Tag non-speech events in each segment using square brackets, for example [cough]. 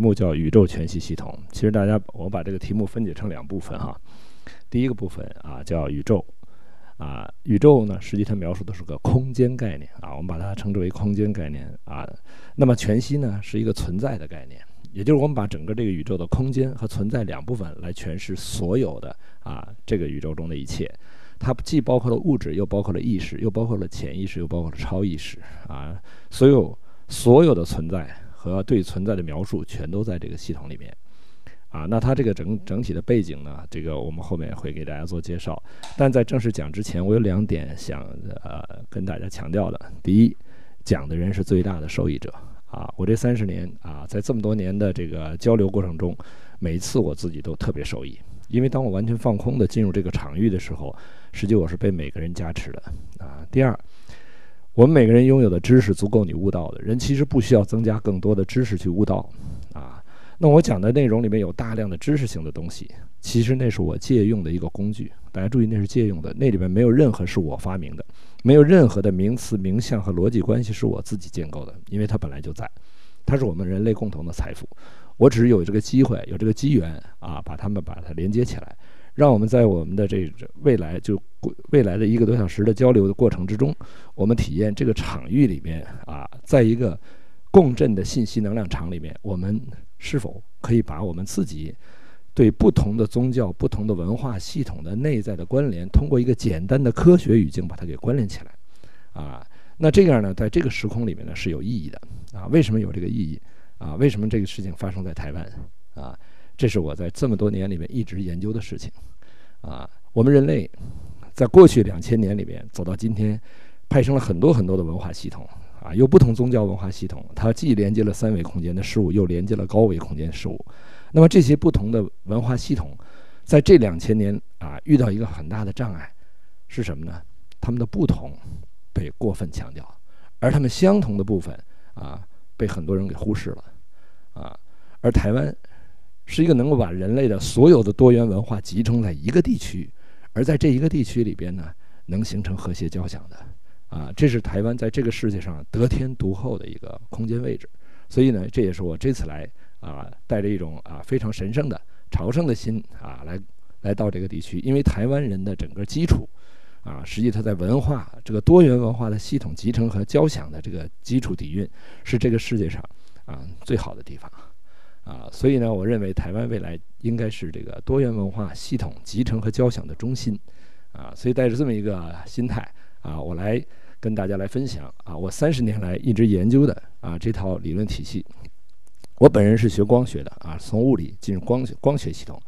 题目叫宇宙全息系统。其实大家，我把这个题目分解成两部分哈。第一个部分啊叫宇宙，啊宇宙呢实际它描述的是个空间概念啊，我们把它称之为空间概念啊。那么全息呢是一个存在的概念，也就是我们把整个这个宇宙的空间和存在两部分来诠释所有的啊这个宇宙中的一切。它既包括了物质，又包括了意识，又包括了潜意识，又包括了超意识啊，所有所有的存在和对存在的描述，全都在这个系统里面啊。那它这个整整体的背景呢，这个我们后面会给大家做介绍。但在正式讲之前，我有两点想呃跟大家强调的。第一，讲的人是最大的受益者啊。我这三十年啊，在这么多年的这个交流过程中，每一次我自己都特别受益，因为当我完全放空的进入这个场域的时候。实际我是被每个人加持的啊。第二，我们每个人拥有的知识足够你悟道的人，其实不需要增加更多的知识去悟道啊。那我讲的内容里面有大量的知识性的东西，其实那是我借用的一个工具。大家注意，那是借用的，那里面没有任何是我发明的，没有任何的名词、名相和逻辑关系是我自己建构的，因为它本来就在，它是我们人类共同的财富。我只是有这个机会，有这个机缘啊，把它们把它连接起来。让我们在我们的这未来就未来的一个多小时的交流的过程之中，我们体验这个场域里面啊，在一个共振的信息能量场里面，我们是否可以把我们自己对不同的宗教、不同的文化系统的内在的关联，通过一个简单的科学语境把它给关联起来？啊，那这样呢，在这个时空里面呢是有意义的啊。为什么有这个意义啊？为什么这个事情发生在台湾啊？这是我在这么多年里面一直研究的事情。啊，我们人类在过去两千年里面走到今天，派生了很多很多的文化系统啊，有不同宗教文化系统，它既连接了三维空间的事物，又连接了高维空间事物。那么这些不同的文化系统，在这两千年啊，遇到一个很大的障碍是什么呢？他们的不同被过分强调，而他们相同的部分啊，被很多人给忽视了啊，而台湾。是一个能够把人类的所有的多元文化集中在一个地区，而在这一个地区里边呢，能形成和谐交响的，啊，这是台湾在这个世界上得天独厚的一个空间位置。所以呢，这也是我这次来啊，带着一种啊非常神圣的朝圣的心啊，来来到这个地区，因为台湾人的整个基础啊，实际它在文化这个多元文化的系统集成和交响的这个基础底蕴，是这个世界上啊最好的地方。啊，所以呢，我认为台湾未来应该是这个多元文化系统集成和交响的中心，啊，所以带着这么一个心态啊，我来跟大家来分享啊，我三十年来一直研究的啊这套理论体系。我本人是学光学的啊，从物理进入光学光学系统，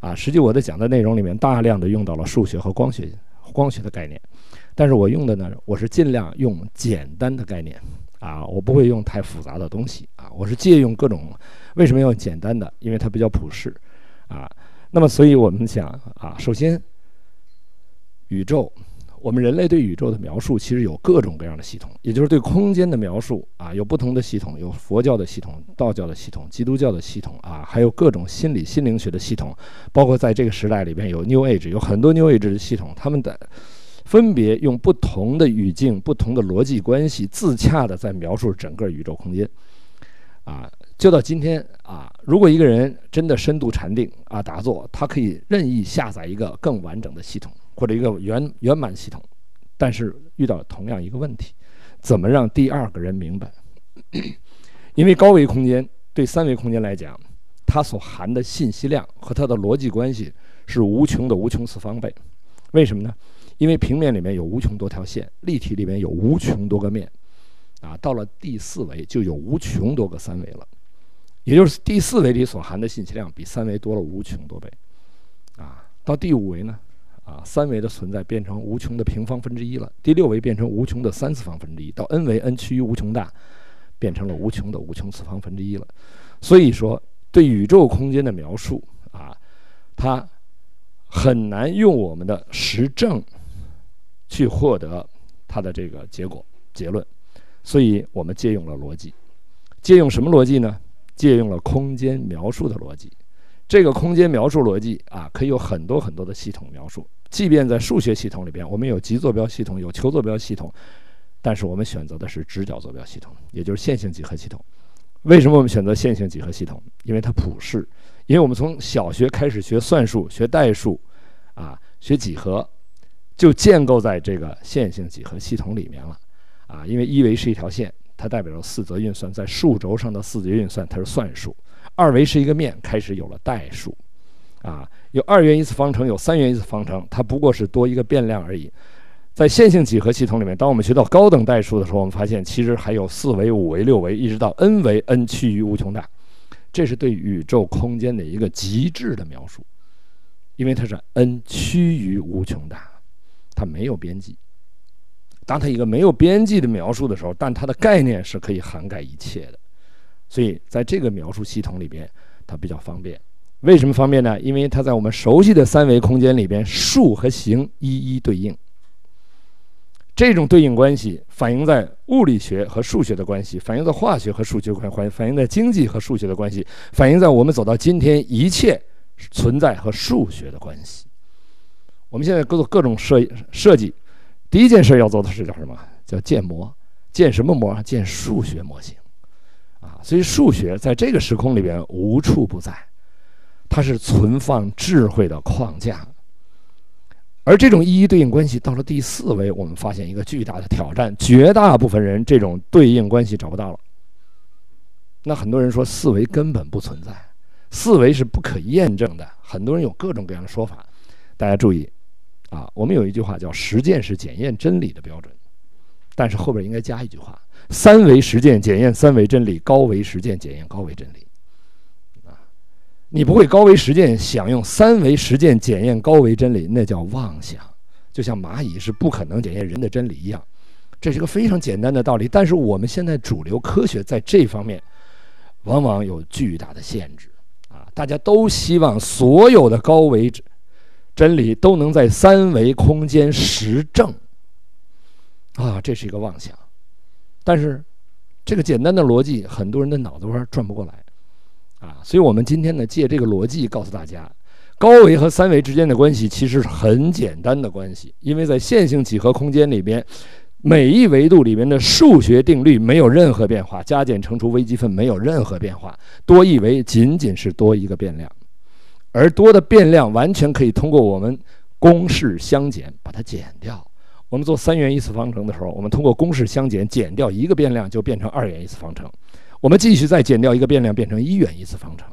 啊，实际我在讲的内容里面大量的用到了数学和光学光学的概念，但是我用的呢，我是尽量用简单的概念。啊，我不会用太复杂的东西啊，我是借用各种，为什么要简单的？因为它比较普适，啊，那么所以我们想啊，首先，宇宙，我们人类对宇宙的描述其实有各种各样的系统，也就是对空间的描述啊，有不同的系统，有佛教的系统、道教的系统、基督教的系统啊，还有各种心理心灵学的系统，包括在这个时代里边有 New Age，有很多 New Age 的系统，他们的。分别用不同的语境、不同的逻辑关系，自洽地在描述整个宇宙空间。啊，就到今天啊，如果一个人真的深度禅定啊，打坐，他可以任意下载一个更完整的系统或者一个圆圆满系统，但是遇到同样一个问题，怎么让第二个人明白？[coughs] 因为高维空间对三维空间来讲，它所含的信息量和它的逻辑关系是无穷的无穷次方倍。为什么呢？因为平面里面有无穷多条线，立体里面有无穷多个面，啊，到了第四维就有无穷多个三维了，也就是第四维里所含的信息量比三维多了无穷多倍，啊，到第五维呢，啊，三维的存在变成无穷的平方分之一了，第六维变成无穷的三次方分之一，到 n 维 n 趋于无穷大，变成了无穷的无穷次方分之一了，所以说对宇宙空间的描述啊，它很难用我们的实证。去获得它的这个结果结论，所以我们借用了逻辑，借用什么逻辑呢？借用了空间描述的逻辑。这个空间描述逻辑啊，可以有很多很多的系统描述。即便在数学系统里边，我们有极坐标系统，有球坐标系统，但是我们选择的是直角坐标系统，也就是线性几何系统。为什么我们选择线性几何系统？因为它普适，因为我们从小学开始学算术、学代数，啊，学几何，就建构在这个线性几何系统里面了，啊，因为一维是一条线，它代表着四则运算，在数轴上的四则运算它是算术；二维是一个面，开始有了代数，啊，有二元一次方程，有三元一次方程，它不过是多一个变量而已。在线性几何系统里面，当我们学到高等代数的时候，我们发现其实还有四维、五维、六维，一直到 n 维，n 趋于无穷大。这是对宇宙空间的一个极致的描述，因为它是 n 趋于无穷大，它没有边际。当它一个没有边际的描述的时候，但它的概念是可以涵盖一切的，所以在这个描述系统里边，它比较方便。为什么方便呢？因为它在我们熟悉的三维空间里边，数和形一一对应。这种对应关系反映在物理学和数学的关系，反映在化学和数学关系，反映在经济和数学的关系，反映在我们走到今天一切存在和数学的关系。我们现在做各种设设计，第一件事要做的是叫什么？叫建模。建什么模？建数学模型。啊，所以数学在这个时空里边无处不在，它是存放智慧的框架。而这种一一对应关系到了第四维，我们发现一个巨大的挑战：绝大部分人这种对应关系找不到了。那很多人说四维根本不存在，四维是不可验证的。很多人有各种各样的说法。大家注意，啊，我们有一句话叫“实践是检验真理的标准”，但是后边应该加一句话：“三维实践检验三维真理，高维实践检验高维真理。”啊你不会高维实践，想用三维实践检验高维真理，那叫妄想。就像蚂蚁是不可能检验人的真理一样，这是个非常简单的道理。但是我们现在主流科学在这方面，往往有巨大的限制啊！大家都希望所有的高维真理都能在三维空间实证啊，这是一个妄想。但是这个简单的逻辑，很多人的脑子瓜转不过来。啊，所以我们今天呢，借这个逻辑告诉大家，高维和三维之间的关系其实是很简单的关系，因为在线性几何空间里边，每一维度里面的数学定律没有任何变化，加减乘除微积分没有任何变化，多一维仅仅是多一个变量，而多的变量完全可以通过我们公式相减把它减掉。我们做三元一次方程的时候，我们通过公式相减减掉一个变量，就变成二元一次方程。我们继续再减掉一个变量，变成一元一次方程。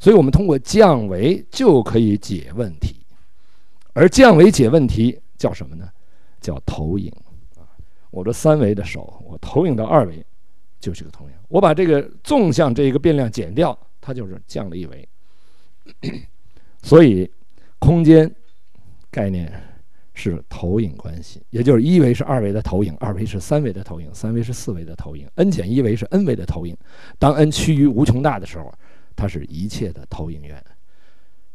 所以，我们通过降维就可以解问题。而降维解问题叫什么呢？叫投影。啊，我的三维的手，我投影到二维，就是个投影。我把这个纵向这一个变量减掉，它就是降了一维。[coughs] 所以，空间概念。是投影关系，也就是一维是二维的投影，二维是三维的投影，三维是四维的投影，n 减一维是 n 维的投影。当 n 趋于无穷大的时候，它是一切的投影源。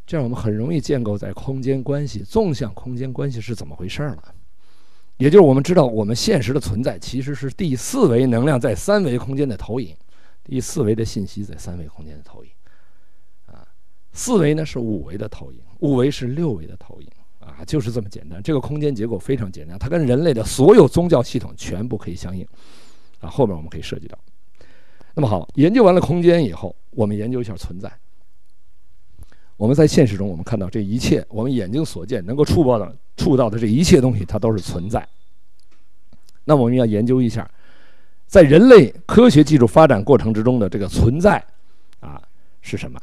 这样我们很容易建构在空间关系、纵向空间关系是怎么回事了。也就是我们知道，我们现实的存在其实是第四维能量在三维空间的投影，第四维的信息在三维空间的投影。四维呢是五维的投影，五维是六维的投影。啊，就是这么简单。这个空间结构非常简单，它跟人类的所有宗教系统全部可以相应。啊，后面我们可以涉及到。那么好，研究完了空间以后，我们研究一下存在。我们在现实中，我们看到这一切，我们眼睛所见能够触摸的、触到的这一切东西，它都是存在。那我们要研究一下，在人类科学技术发展过程之中的这个存在，啊，是什么？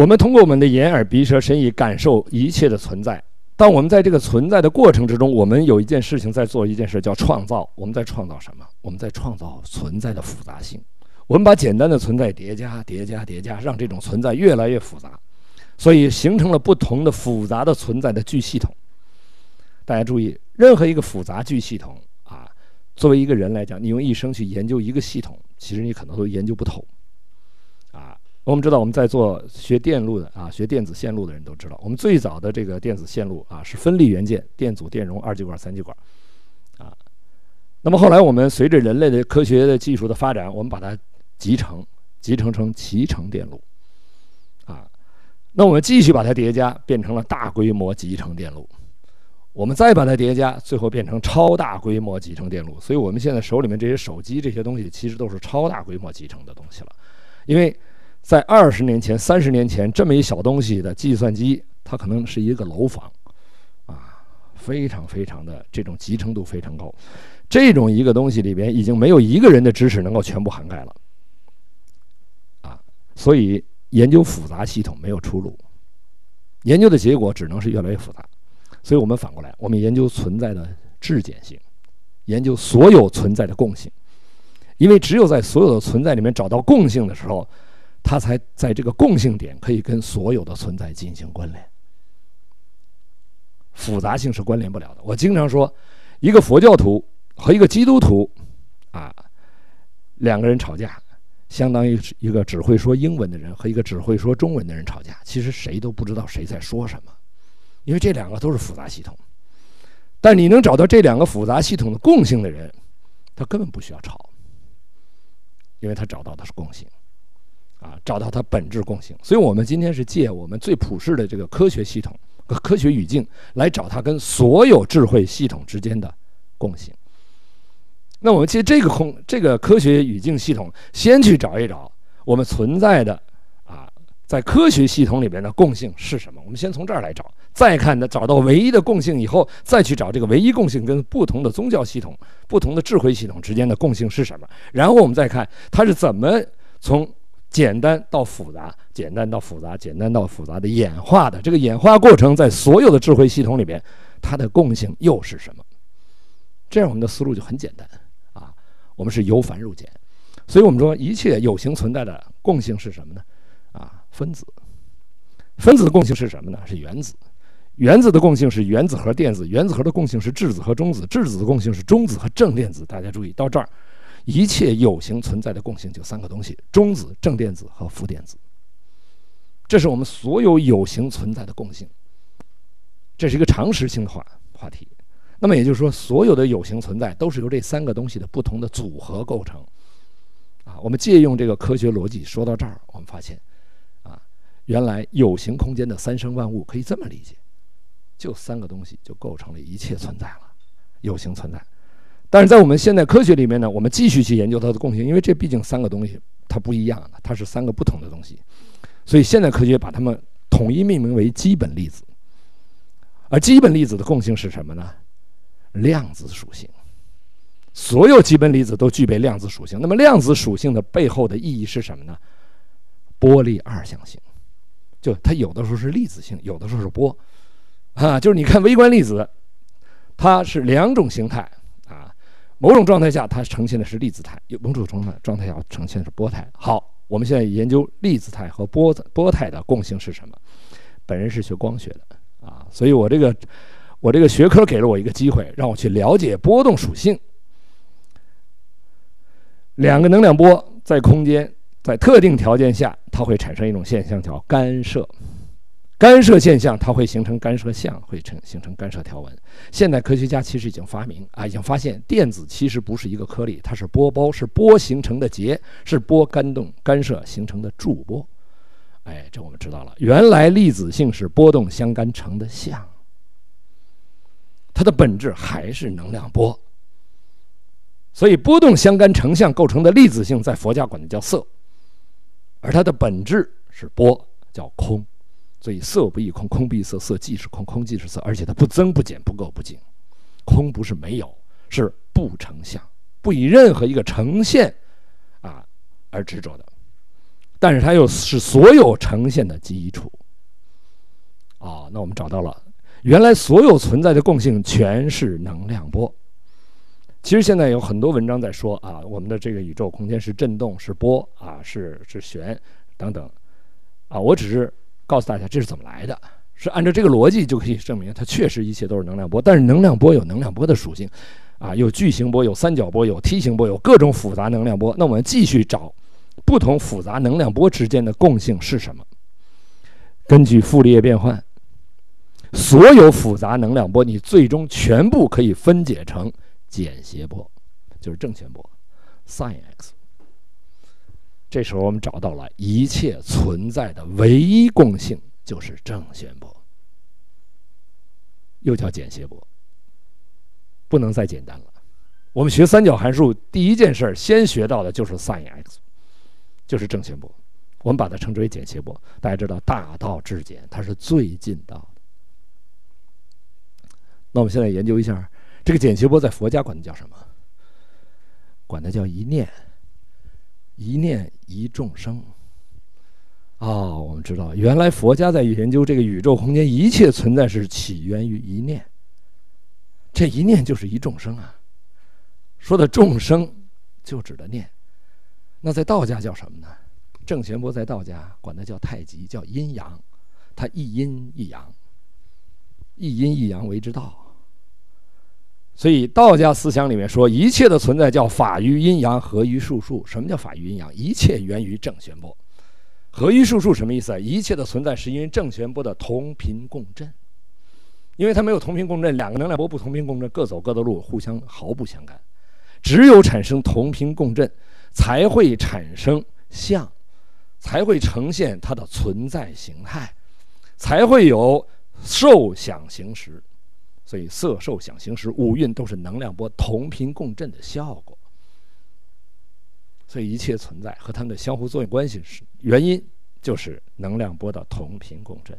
我们通过我们的眼耳鼻舌身意感受一切的存在。当我们在这个存在的过程之中，我们有一件事情在做，一件事叫创造。我们在创造什么？我们在创造存在的复杂性。我们把简单的存在叠加、叠加、叠加，让这种存在越来越复杂，所以形成了不同的复杂的存在的巨系统。大家注意，任何一个复杂巨系统啊，作为一个人来讲，你用一生去研究一个系统，其实你可能都研究不透。我们知道，我们在做学电路的啊，学电子线路的人都知道，我们最早的这个电子线路啊是分立元件，电阻、电容、二极管、三极管，啊，那么后来我们随着人类的科学的技术的发展，我们把它集成，集成成集成电路，啊，那我们继续把它叠加，变成了大规模集成电路。我们再把它叠加，最后变成超大规模集成电路。所以我们现在手里面这些手机这些东西，其实都是超大规模集成的东西了。因为在二十年前、三十年前，这么一小东西的计算机，它可能是一个楼房，啊，非常非常的这种集成度非常高。这种一个东西里边，已经没有一个人的知识能够全部涵盖了，啊，所以研究复杂系统没有出路，研究的结果只能是越来越复杂。所以我们反过来，我们研究存在的质简性，研究所有存在的共性，因为只有在所有的存在里面找到共性的时候，它才在这个共性点可以跟所有的存在进行关联。复杂性是关联不了的。我经常说，一个佛教徒和一个基督徒，啊，两个人吵架，相当于一个只会说英文的人和一个只会说中文的人吵架，其实谁都不知道谁在说什么。因为这两个都是复杂系统，但你能找到这两个复杂系统的共性的人，他根本不需要吵，因为他找到的是共性，啊，找到它本质共性。所以我们今天是借我们最普世的这个科学系统和科学语境来找它跟所有智慧系统之间的共性。那我们借这个空这个科学语境系统，先去找一找我们存在的啊。在科学系统里边的共性是什么？我们先从这儿来找，再看呢，找到唯一的共性以后，再去找这个唯一共性跟不同的宗教系统、不同的智慧系统之间的共性是什么。然后我们再看它是怎么从简单到复杂、简单到复杂、简单到复杂的演化的。这个演化过程在所有的智慧系统里边，它的共性又是什么？这样我们的思路就很简单啊。我们是由繁入简，所以我们说一切有形存在的共性是什么呢？啊分子，分子的共性是什么呢？是原子。原子的共性是原子核、电子。原子核的共性是质子和中子。质子的共性是中子和正电子。大家注意到这儿，一切有形存在的共性就三个东西：中子、正电子和负电子。这是我们所有有形存在的共性。这是一个常识性的话话题。那么也就是说，所有的有形存在都是由这三个东西的不同的组合构成。啊，我们借用这个科学逻辑说到这儿，我们发现。啊原来有形空间的三生万物可以这么理解，就三个东西就构成了一切存在了，有形存在。但是在我们现代科学里面呢，我们继续去研究它的共性，因为这毕竟三个东西它不一样的，它是三个不同的东西，所以现代科学把它们统一命名为基本粒子。而基本粒子的共性是什么呢？量子属性。所有基本粒子都具备量子属性。那么量子属性的背后的意义是什么呢？波粒二象性。就它有的时候是粒子性，有的时候是波，啊，就是你看微观粒子，它是两种形态，某种状态下它呈现的是粒子态，有某种状态状态下呈现的是波态。好，我们现在研究粒子态和波波态的共性是什么？本人是学光学的啊，所以我这个我这个学科给了我一个机会，让我去了解波动属性。两个能量波在空间。在特定条件下，它会产生一种现象叫干涉。干涉现象它会形成干涉相，会成形成干涉条纹。现代科学家其实已经发明啊，已经发现电子其实不是一个颗粒，它是波包，是波形成的结，是波干动干涉形成的驻波。哎，这我们知道了。原来粒子性是波动相干成的相，它的本质还是能量波。所以波动相干成像构成的粒子性，在佛家管它叫色。而它的本质是波，叫空，所以色不异空，空必色，色即是空，空即是色，而且它不增不减，不垢不净。空不是没有，是不成相，不以任何一个呈现啊而执着的，但是它又是所有呈现的基础。啊，那我们找到了，原来所有存在的共性全是能量波。其实现在有很多文章在说啊，我们的这个宇宙空间是振动，是波啊，是是旋等等，啊，我只是告诉大家这是怎么来的，是按照这个逻辑就可以证明它确实一切都是能量波。但是能量波有能量波的属性，啊，有矩形波，有三角波，有梯形波，有各种复杂能量波。那我们继续找不同复杂能量波之间的共性是什么？根据傅立叶变换，所有复杂能量波你最终全部可以分解成。简谐波就是正弦波，sin x。这时候我们找到了一切存在的唯一共性，就是正弦波。又叫简谐波，不能再简单了。我们学三角函数第一件事儿，先学到的就是 sin x，就是正弦波。我们把它称之为简谐波。大家知道，大道至简，它是最近道的。那我们现在研究一下，这个简谐波在佛家管它叫什么？管它叫一念，一念一众生。哦，我们知道，原来佛家在研究这个宇宙空间一切存在是起源于一念，这一念就是一众生啊。说的众生就指的念，那在道家叫什么呢？正玄波在道家管它叫太极，叫阴阳，它一阴一阳，一阴一阳为之道。所以道家思想里面说，一切的存在叫法于阴阳，合于术数。什么叫法于阴阳？一切源于正弦波，合于术数什么意思啊？一切的存在是因为正弦波的同频共振，因为它没有同频共振，两个能量波不同频共振，各走各的路，互相毫不相干。只有产生同频共振，才会产生相，才会呈现它的存在形态，才会有受想行识。所以色受想行识五蕴都是能量波同频共振的效果。所以一切存在和它们的相互作用关系是原因，就是能量波的同频共振。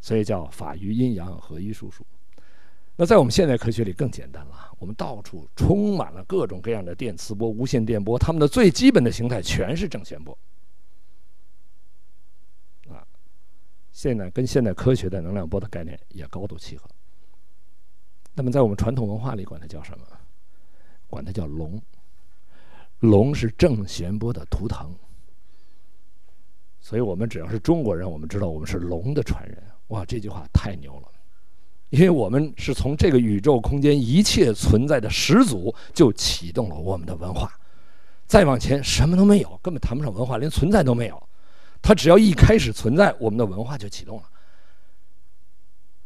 所以叫法于阴阳，合于术数。那在我们现代科学里更简单了，我们到处充满了各种各样的电磁波、无线电波，它们的最基本的形态全是正弦波。啊，现在跟现代科学的能量波的概念也高度契合。那么在我们传统文化里，管它叫什么？管它叫龙。龙是正弦波的图腾。所以我们只要是中国人，我们知道我们是龙的传人。哇，这句话太牛了！因为我们是从这个宇宙空间一切存在的始祖就启动了我们的文化，再往前什么都没有，根本谈不上文化，连存在都没有。它只要一开始存在，我们的文化就启动了。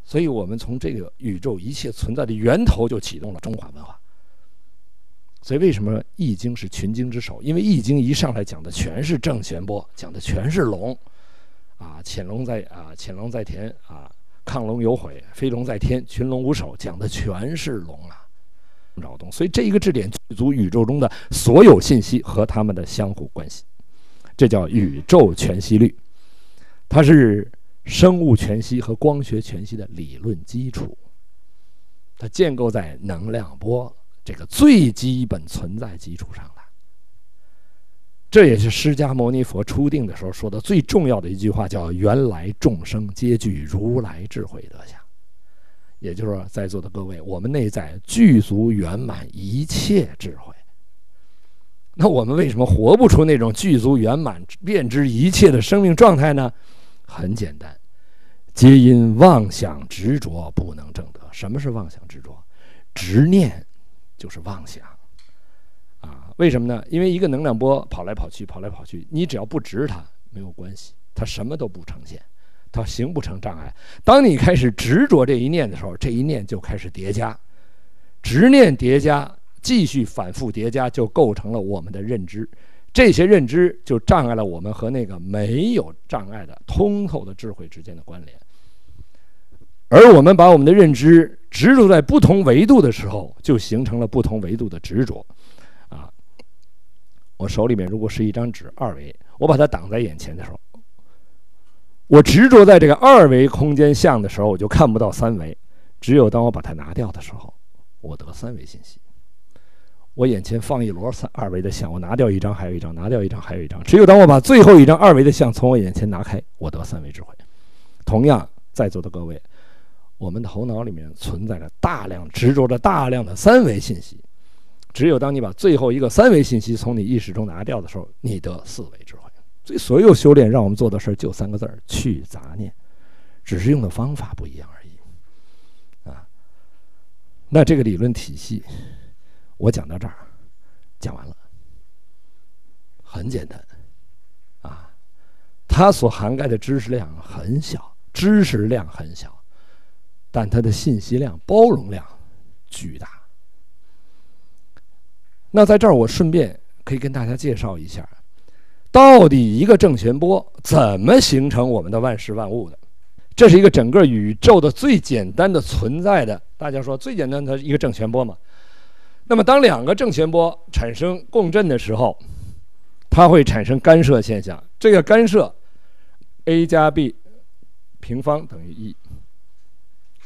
所以我们从这个宇宙一切存在的源头就启动了中华文化。所以为什么《易经》是群经之首？因为《易经》一上来讲的全是正弦波，讲的全是龙，啊，潜龙在啊，潜龙在田啊。亢龙有悔，飞龙在天，群龙无首，讲的全是龙啊，扰动。所以这一个质点具足宇宙中的所有信息和它们的相互关系，这叫宇宙全息律，它是生物全息和光学全息的理论基础，它建构在能量波这个最基本存在基础上的。这也是释迦牟尼佛初定的时候说的最重要的一句话，叫“原来众生皆具如来智慧德相”。也就是说，在座的各位，我们内在具足圆满一切智慧。那我们为什么活不出那种具足圆满、遍知一切的生命状态呢？很简单，皆因妄想执着不能证得。什么是妄想执着？执念就是妄想啊。为什么呢？因为一个能量波跑来跑去，跑来跑去，你只要不执它，没有关系，它什么都不呈现，它形不成障碍。当你开始执着这一念的时候，这一念就开始叠加，执念叠加，继续反复叠加，就构成了我们的认知。这些认知就障碍了我们和那个没有障碍的通透的智慧之间的关联。而我们把我们的认知执着在不同维度的时候，就形成了不同维度的执着。啊我手里面如果是一张纸二维，我把它挡在眼前的时候，我执着在这个二维空间像的时候，我就看不到三维。只有当我把它拿掉的时候，我得三维信息。我眼前放一摞三二维的像，我拿掉一张还有一张，拿掉一张还有一张。只有当我把最后一张二维的像从我眼前拿开，我得三维智慧。同样，在座的各位，我们的头脑里面存在着大量执着着大量的三维信息。只有当你把最后一个三维信息从你意识中拿掉的时候，你得四维智慧。所以，所有修炼让我们做的事儿就三个字儿：去杂念，只是用的方法不一样而已。啊，那这个理论体系，我讲到这儿，讲完了，很简单，啊，它所涵盖的知识量很小，知识量很小，但它的信息量、包容量巨大。那在这儿，我顺便可以跟大家介绍一下，到底一个正弦波怎么形成我们的万事万物的？这是一个整个宇宙的最简单的存在的，大家说最简单的一个正弦波嘛。那么当两个正弦波产生共振的时候，它会产生干涉现象。这个干涉，a 加 b 平方等于一。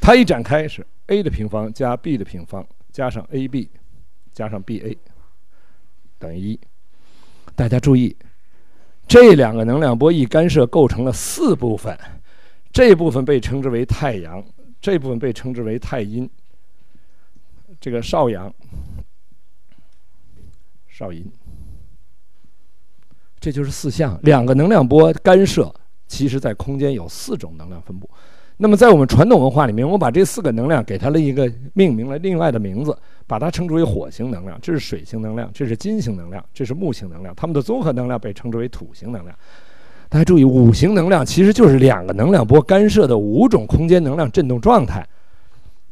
它一展开是 a 的平方加 b 的平方加上 ab 加上 ba 等于一。大家注意，这两个能量波一干涉，构成了四部分。这部分被称之为太阳，这部分被称之为太阴。这个少阳、少阴。这就是四象，两个能量波干涉，其实在空间有四种能量分布。那么在我们传统文化里面，我把这四个能量给它了一个命名了另外的名字，把它称之为火星能量，这是水星能量，这是金星能量，这是木星能量，它们的综合能量被称之为土星能量。大家注意，五行能量其实就是两个能量波干涉的五种空间能量振动状态，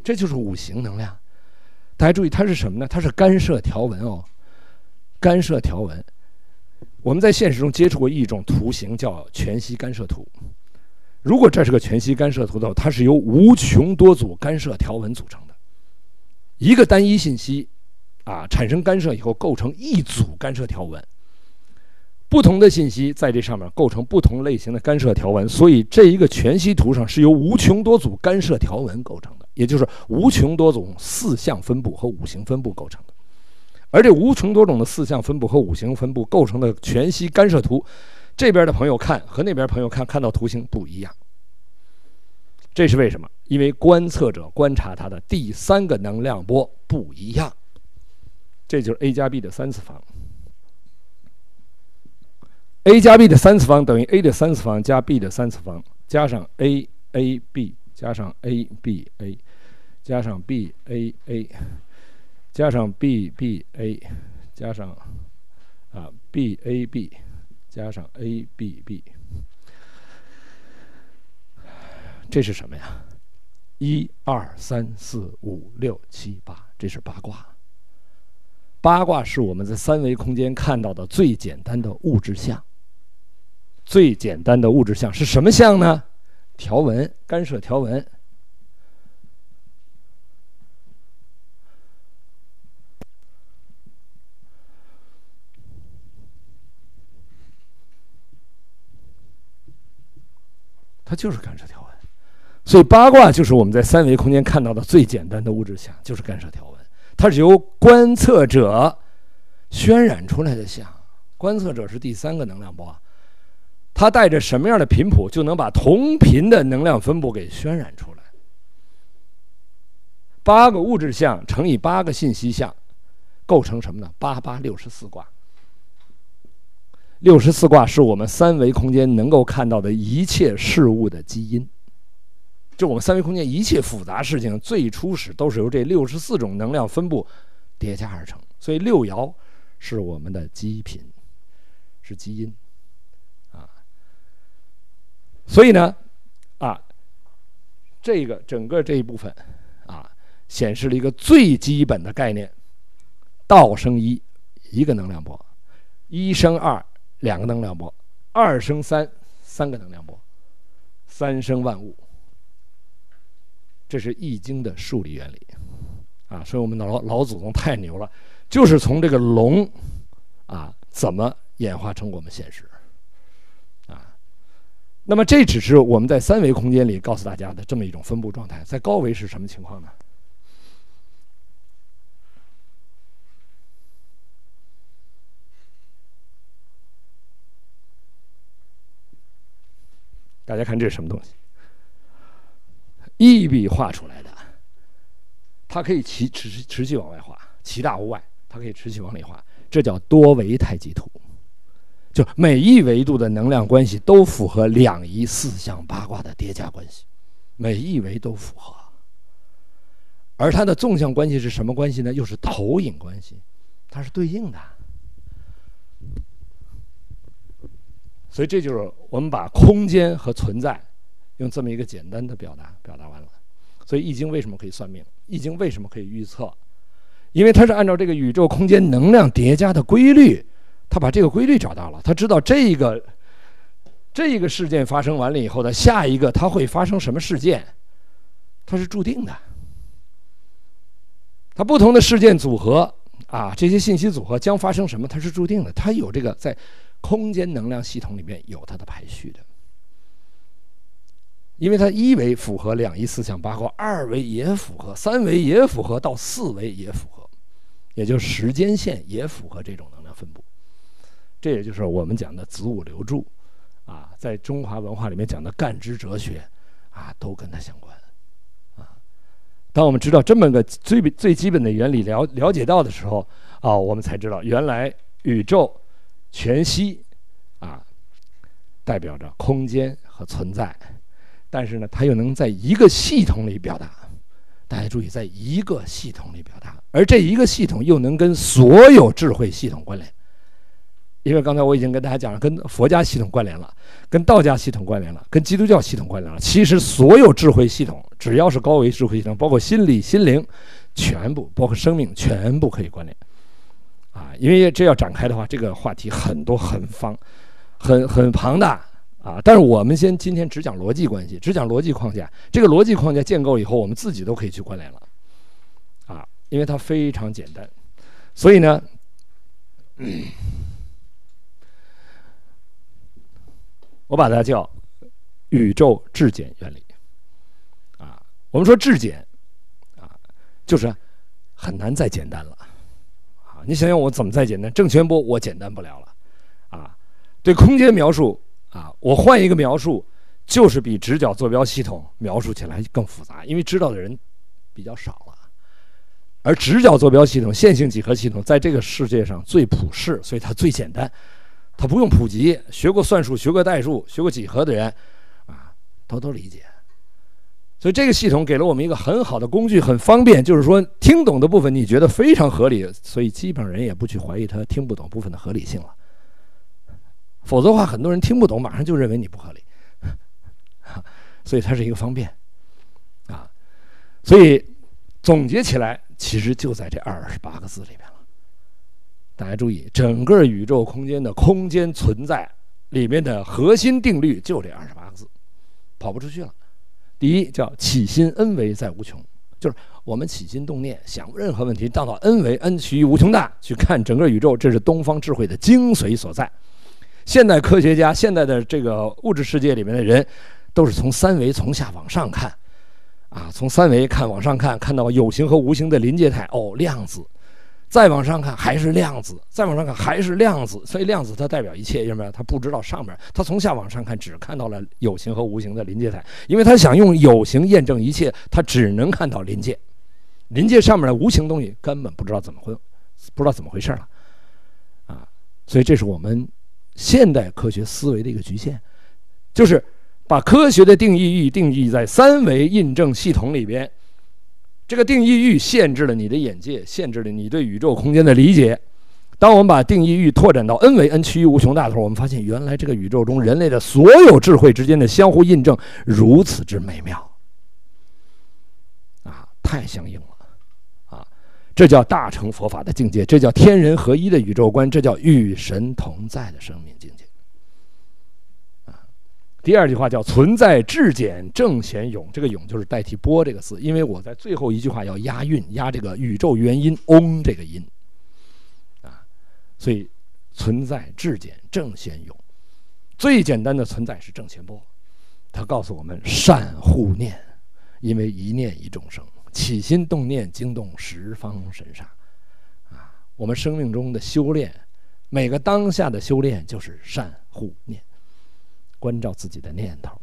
这就是五行能量。大家注意，它是什么呢？它是干涉条纹哦，干涉条纹。我们在现实中接触过一种图形，叫全息干涉图。如果这是个全息干涉图的话，它是由无穷多组干涉条纹组成的。一个单一信息，啊，产生干涉以后构成一组干涉条纹。不同的信息在这上面构成不同类型的干涉条纹，所以这一个全息图上是由无穷多组干涉条纹构成的，也就是无穷多种四象分布和五行分布构成的。而这无穷多种的四象分布和五行分布构成的全息干涉图，这边的朋友看和那边朋友看看到图形不一样。这是为什么？因为观测者观察它的第三个能量波不一样。这就是 a 加 b 的三次方。a 加 b 的三次方等于 a 的三次方加 b 的三次方加上 a a b 加上 a b a 加上 b a a。加上 b b a，加上啊 b a b，加上 a b b，这是什么呀？一二三四五六七八，这是八卦。八卦是我们在三维空间看到的最简单的物质象。最简单的物质象是什么象呢？条纹，干涉条纹。它就是干涉条纹，所以八卦就是我们在三维空间看到的最简单的物质像，就是干涉条纹。它是由观测者渲染出来的像，观测者是第三个能量波，它带着什么样的频谱，就能把同频的能量分布给渲染出来。八个物质像乘以八个信息像，构成什么呢？八八六十四卦。六十四卦是我们三维空间能够看到的一切事物的基因，就我们三维空间一切复杂事情最初始都是由这六十四种能量分布叠加而成，所以六爻是我们的基品，是基因，啊，所以呢，啊，这个整个这一部分啊，显示了一个最基本的概念：道生一，一个能量波，一生二。两个能量波，二生三，三个能量波，三生万物。这是《易经》的数理原理，啊，所以我们的老老祖宗太牛了，就是从这个龙，啊，怎么演化成我们现实，啊，那么这只是我们在三维空间里告诉大家的这么一种分布状态，在高维是什么情况呢？大家看这是什么东西？一笔画出来的，它可以持持持续往外画，其大无外，它可以持续往里画，这叫多维太极图。就每一维度的能量关系都符合两仪四象八卦的叠加关系，每一维都符合。而它的纵向关系是什么关系呢？又是投影关系，它是对应的。所以这就是我们把空间和存在用这么一个简单的表达表达完了。所以《易经》为什么可以算命？《易经》为什么可以预测？因为它是按照这个宇宙空间能量叠加的规律，它把这个规律找到了。它知道这个这一个事件发生完了以后的下一个它会发生什么事件，它是注定的。它不同的事件组合啊，这些信息组合将发生什么，它是注定的。它有这个在空间能量系统里面有它的排序的。因为它一维符合两仪四象八卦，二维也符合，三维也符合，到四维也符合，也就是时间线也符合这种能量分布。这也就是我们讲的子午流注，啊，在中华文化里面讲的干支哲学，啊，都跟它相关。啊，当我们知道这么个最最基本的原理了了解到的时候，啊，我们才知道原来宇宙全息，啊，代表着空间和存在。但是呢，它又能在一个系统里表达。大家注意，在一个系统里表达，而这一个系统又能跟所有智慧系统关联。因为刚才我已经跟大家讲了，跟佛家系统关联了，跟道家系统关联了，跟基督教系统关联了。其实所有智慧系统，只要是高维智慧系统，包括心理、心灵，全部包括生命，全部可以关联。啊，因为这要展开的话，这个话题很多、很方、很很庞大。啊！但是我们先今天只讲逻辑关系，只讲逻辑框架。这个逻辑框架建构以后，我们自己都可以去关联了。啊，因为它非常简单，所以呢，嗯，我把它叫宇宙质简原理。啊，我们说质简，啊，就是很难再简单了。你想想我怎么再简单？正弦波我简单不了了。啊，对空间描述。啊，我换一个描述，就是比直角坐标系统描述起来更复杂，因为知道的人比较少了。而直角坐标系统、线性几何系统在这个世界上最普适，所以它最简单，它不用普及。学过算术、学过代数、学过几何的人，啊，都都理解。所以这个系统给了我们一个很好的工具，很方便。就是说，听懂的部分你觉得非常合理，所以基本上人也不去怀疑它听不懂部分的合理性了。否则的话，很多人听不懂，马上就认为你不合理，[laughs] 所以它是一个方便，啊，所以总结起来，其实就在这二十八个字里面了。大家注意，整个宇宙空间的空间存在里面的核心定律就这二十八个字，跑不出去了。第一叫起心恩为在无穷，就是我们起心动念想任何问题，到到恩为恩趋于无穷大去看整个宇宙，这是东方智慧的精髓所在。现代科学家，现在的这个物质世界里面的人，都是从三维从下往上看，啊，从三维看往上看，看到有形和无形的临界态，哦，量子，再往上看还是量子，再往上看还是量子，所以量子它代表一切，因为它不知道上面，它从下往上看只看到了有形和无形的临界态，因为它想用有形验证一切，它只能看到临界，临界上面的无形东西根本不知道怎么回，不知道怎么回事了，啊，所以这是我们。现代科学思维的一个局限，就是把科学的定义域定义在三维印证系统里边。这个定义域限制了你的眼界，限制了你对宇宙空间的理解。当我们把定义域拓展到 n 维 n 趋于无穷大的时候，我们发现原来这个宇宙中人类的所有智慧之间的相互印证如此之美妙，啊，太相应了。啊这叫大乘佛法的境界，这叫天人合一的宇宙观，这叫与神同在的生命境。第二句话叫存在质简正弦永，这个永就是代替波这个字，因为我在最后一句话要押韵，押这个宇宙元音嗡这个音。啊，所以存在质简正弦永，最简单的存在是正弦波，它告诉我们善护念，因为一念一众生。起心动念惊动十方神煞，啊，我们生命中的修炼，每个当下的修炼就是善护念，关照自己的念头，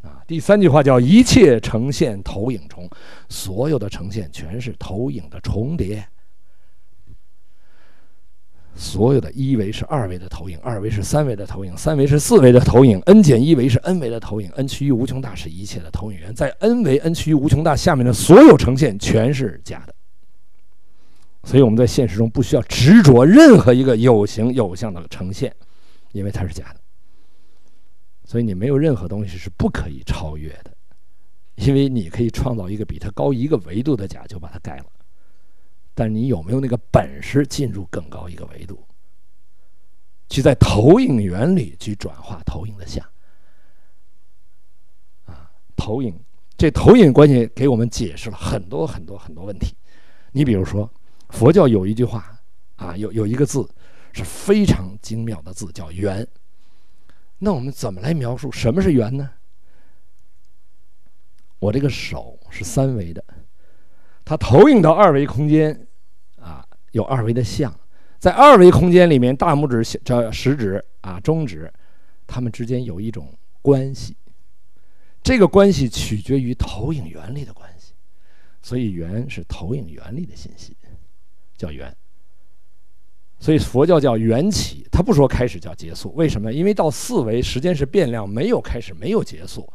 啊，第三句话叫一切呈现投影重，所有的呈现全是投影的重叠。所有的一维是二维的投影，二维是三维的投影，三维是四维的投影，n 减一维是 n 维的投影，n 趋于无穷大是一切的投影源，在 n 维 n 趋于无穷大下面的所有呈现全是假的。所以我们在现实中不需要执着任何一个有形有相的呈现，因为它是假的。所以你没有任何东西是不可以超越的，因为你可以创造一个比它高一个维度的假，就把它盖了。但你有没有那个本事进入更高一个维度，去在投影源里去转化投影的像，啊投影，这投影关系给我们解释了很多很多很多问题。你比如说，佛教有一句话啊，有有一个字是非常精妙的字，叫“圆”。那我们怎么来描述什么是圆呢？我这个手是三维的，它投影到二维空间，啊，有二维的像，在二维空间里面，大拇指、小食指啊、中指，它们之间有一种关系。这个关系取决于投影原理的关系，所以圆是投影原理的信息，叫圆。所以佛教叫缘起，它不说开始叫结束。为什么？因为到四维时间是变量，没有开始，没有结束。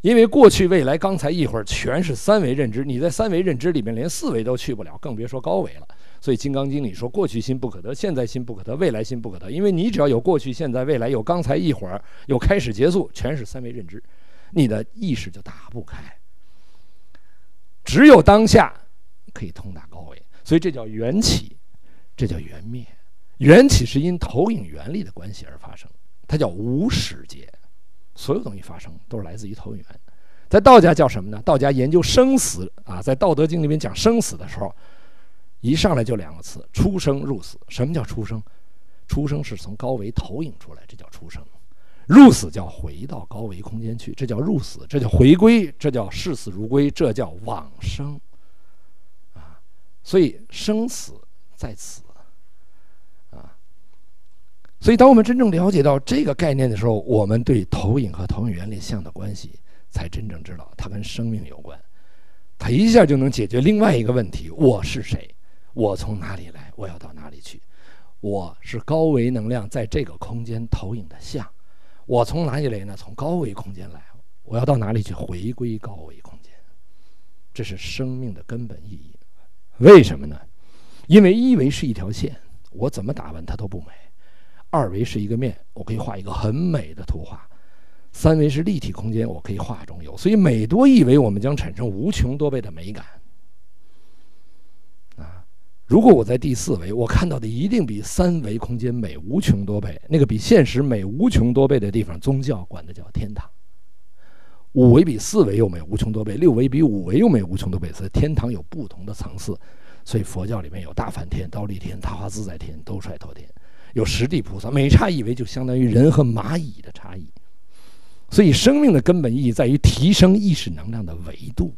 因为过去、未来、刚才一会儿全是三维认知，你在三维认知里面连四维都去不了，更别说高维了。所以《金刚经》里说：“过去心不可得，现在心不可得，未来心不可得。”因为你只要有过去、现在、未来，有刚才一会儿，有开始、结束，全是三维认知，你的意识就打不开。只有当下可以通达高维，所以这叫缘起，这叫缘灭。缘起是因投影原理的关系而发生，它叫无始劫。所有东西发生都是来自于投影源，在道家叫什么呢？道家研究生死啊，在《道德经》里面讲生死的时候，一上来就两个词：出生入死。什么叫出生？出生是从高维投影出来，这叫出生；入死叫回到高维空间去，这叫入死；这叫回归，这叫视死如归，这叫往生。啊，所以生死在此。所以，当我们真正了解到这个概念的时候，我们对投影和投影原理像的关系才真正知道它跟生命有关。它一下就能解决另外一个问题：我是谁？我从哪里来？我要到哪里去？我是高维能量在这个空间投影的像。我从哪里来呢？从高维空间来。我要到哪里去？回归高维空间。这是生命的根本意义。为什么呢？因为一维是一条线，我怎么打扮它都不美。二维是一个面，我可以画一个很美的图画；三维是立体空间，我可以画中有。所以每多一维，我们将产生无穷多倍的美感。啊，如果我在第四维，我看到的一定比三维空间美无穷多倍。那个比现实美无穷多倍的地方，宗教管的叫天堂。五维比四维又美无穷多倍，六维比五维又美无穷多倍。所以天堂有不同的层次。所以佛教里面有大梵天、忉利天、大化自在天、兜率陀天。有十地菩萨，每差一维就相当于人和蚂蚁的差异，所以生命的根本意义在于提升意识能量的维度。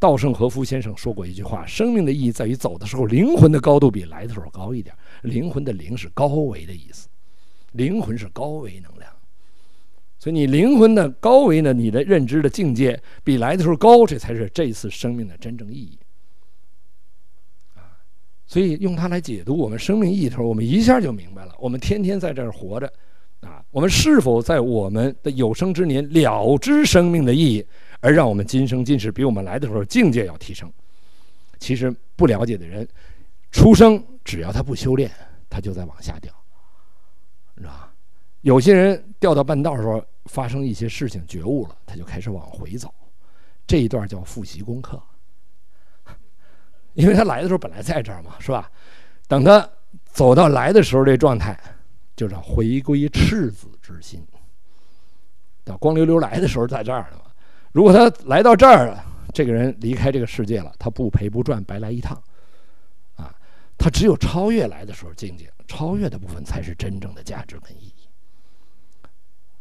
稻盛和夫先生说过一句话：生命的意义在于走的时候，灵魂的高度比来的时候高一点。灵魂的灵是高维的意思，灵魂是高维能量，所以你灵魂的高维呢，你的认知的境界比来的时候高，这才是这一次生命的真正意义。所以用它来解读我们生命意义的时候，我们一下就明白了。我们天天在这儿活着，啊，我们是否在我们的有生之年了知生命的意义，而让我们今生今世比我们来的时候境界要提升？其实不了解的人，出生只要他不修炼，他就在往下掉，是吧？有些人掉到半道的时候，发生一些事情觉悟了，他就开始往回走，这一段叫复习功课。因为他来的时候本来在这儿嘛，是吧？等他走到来的时候，这状态就叫回归赤子之心。到光溜溜来的时候在这儿了嘛。如果他来到这儿了，这个人离开这个世界了，他不赔不赚，白来一趟。啊，他只有超越来的时候境界，超越的部分才是真正的价值跟意义。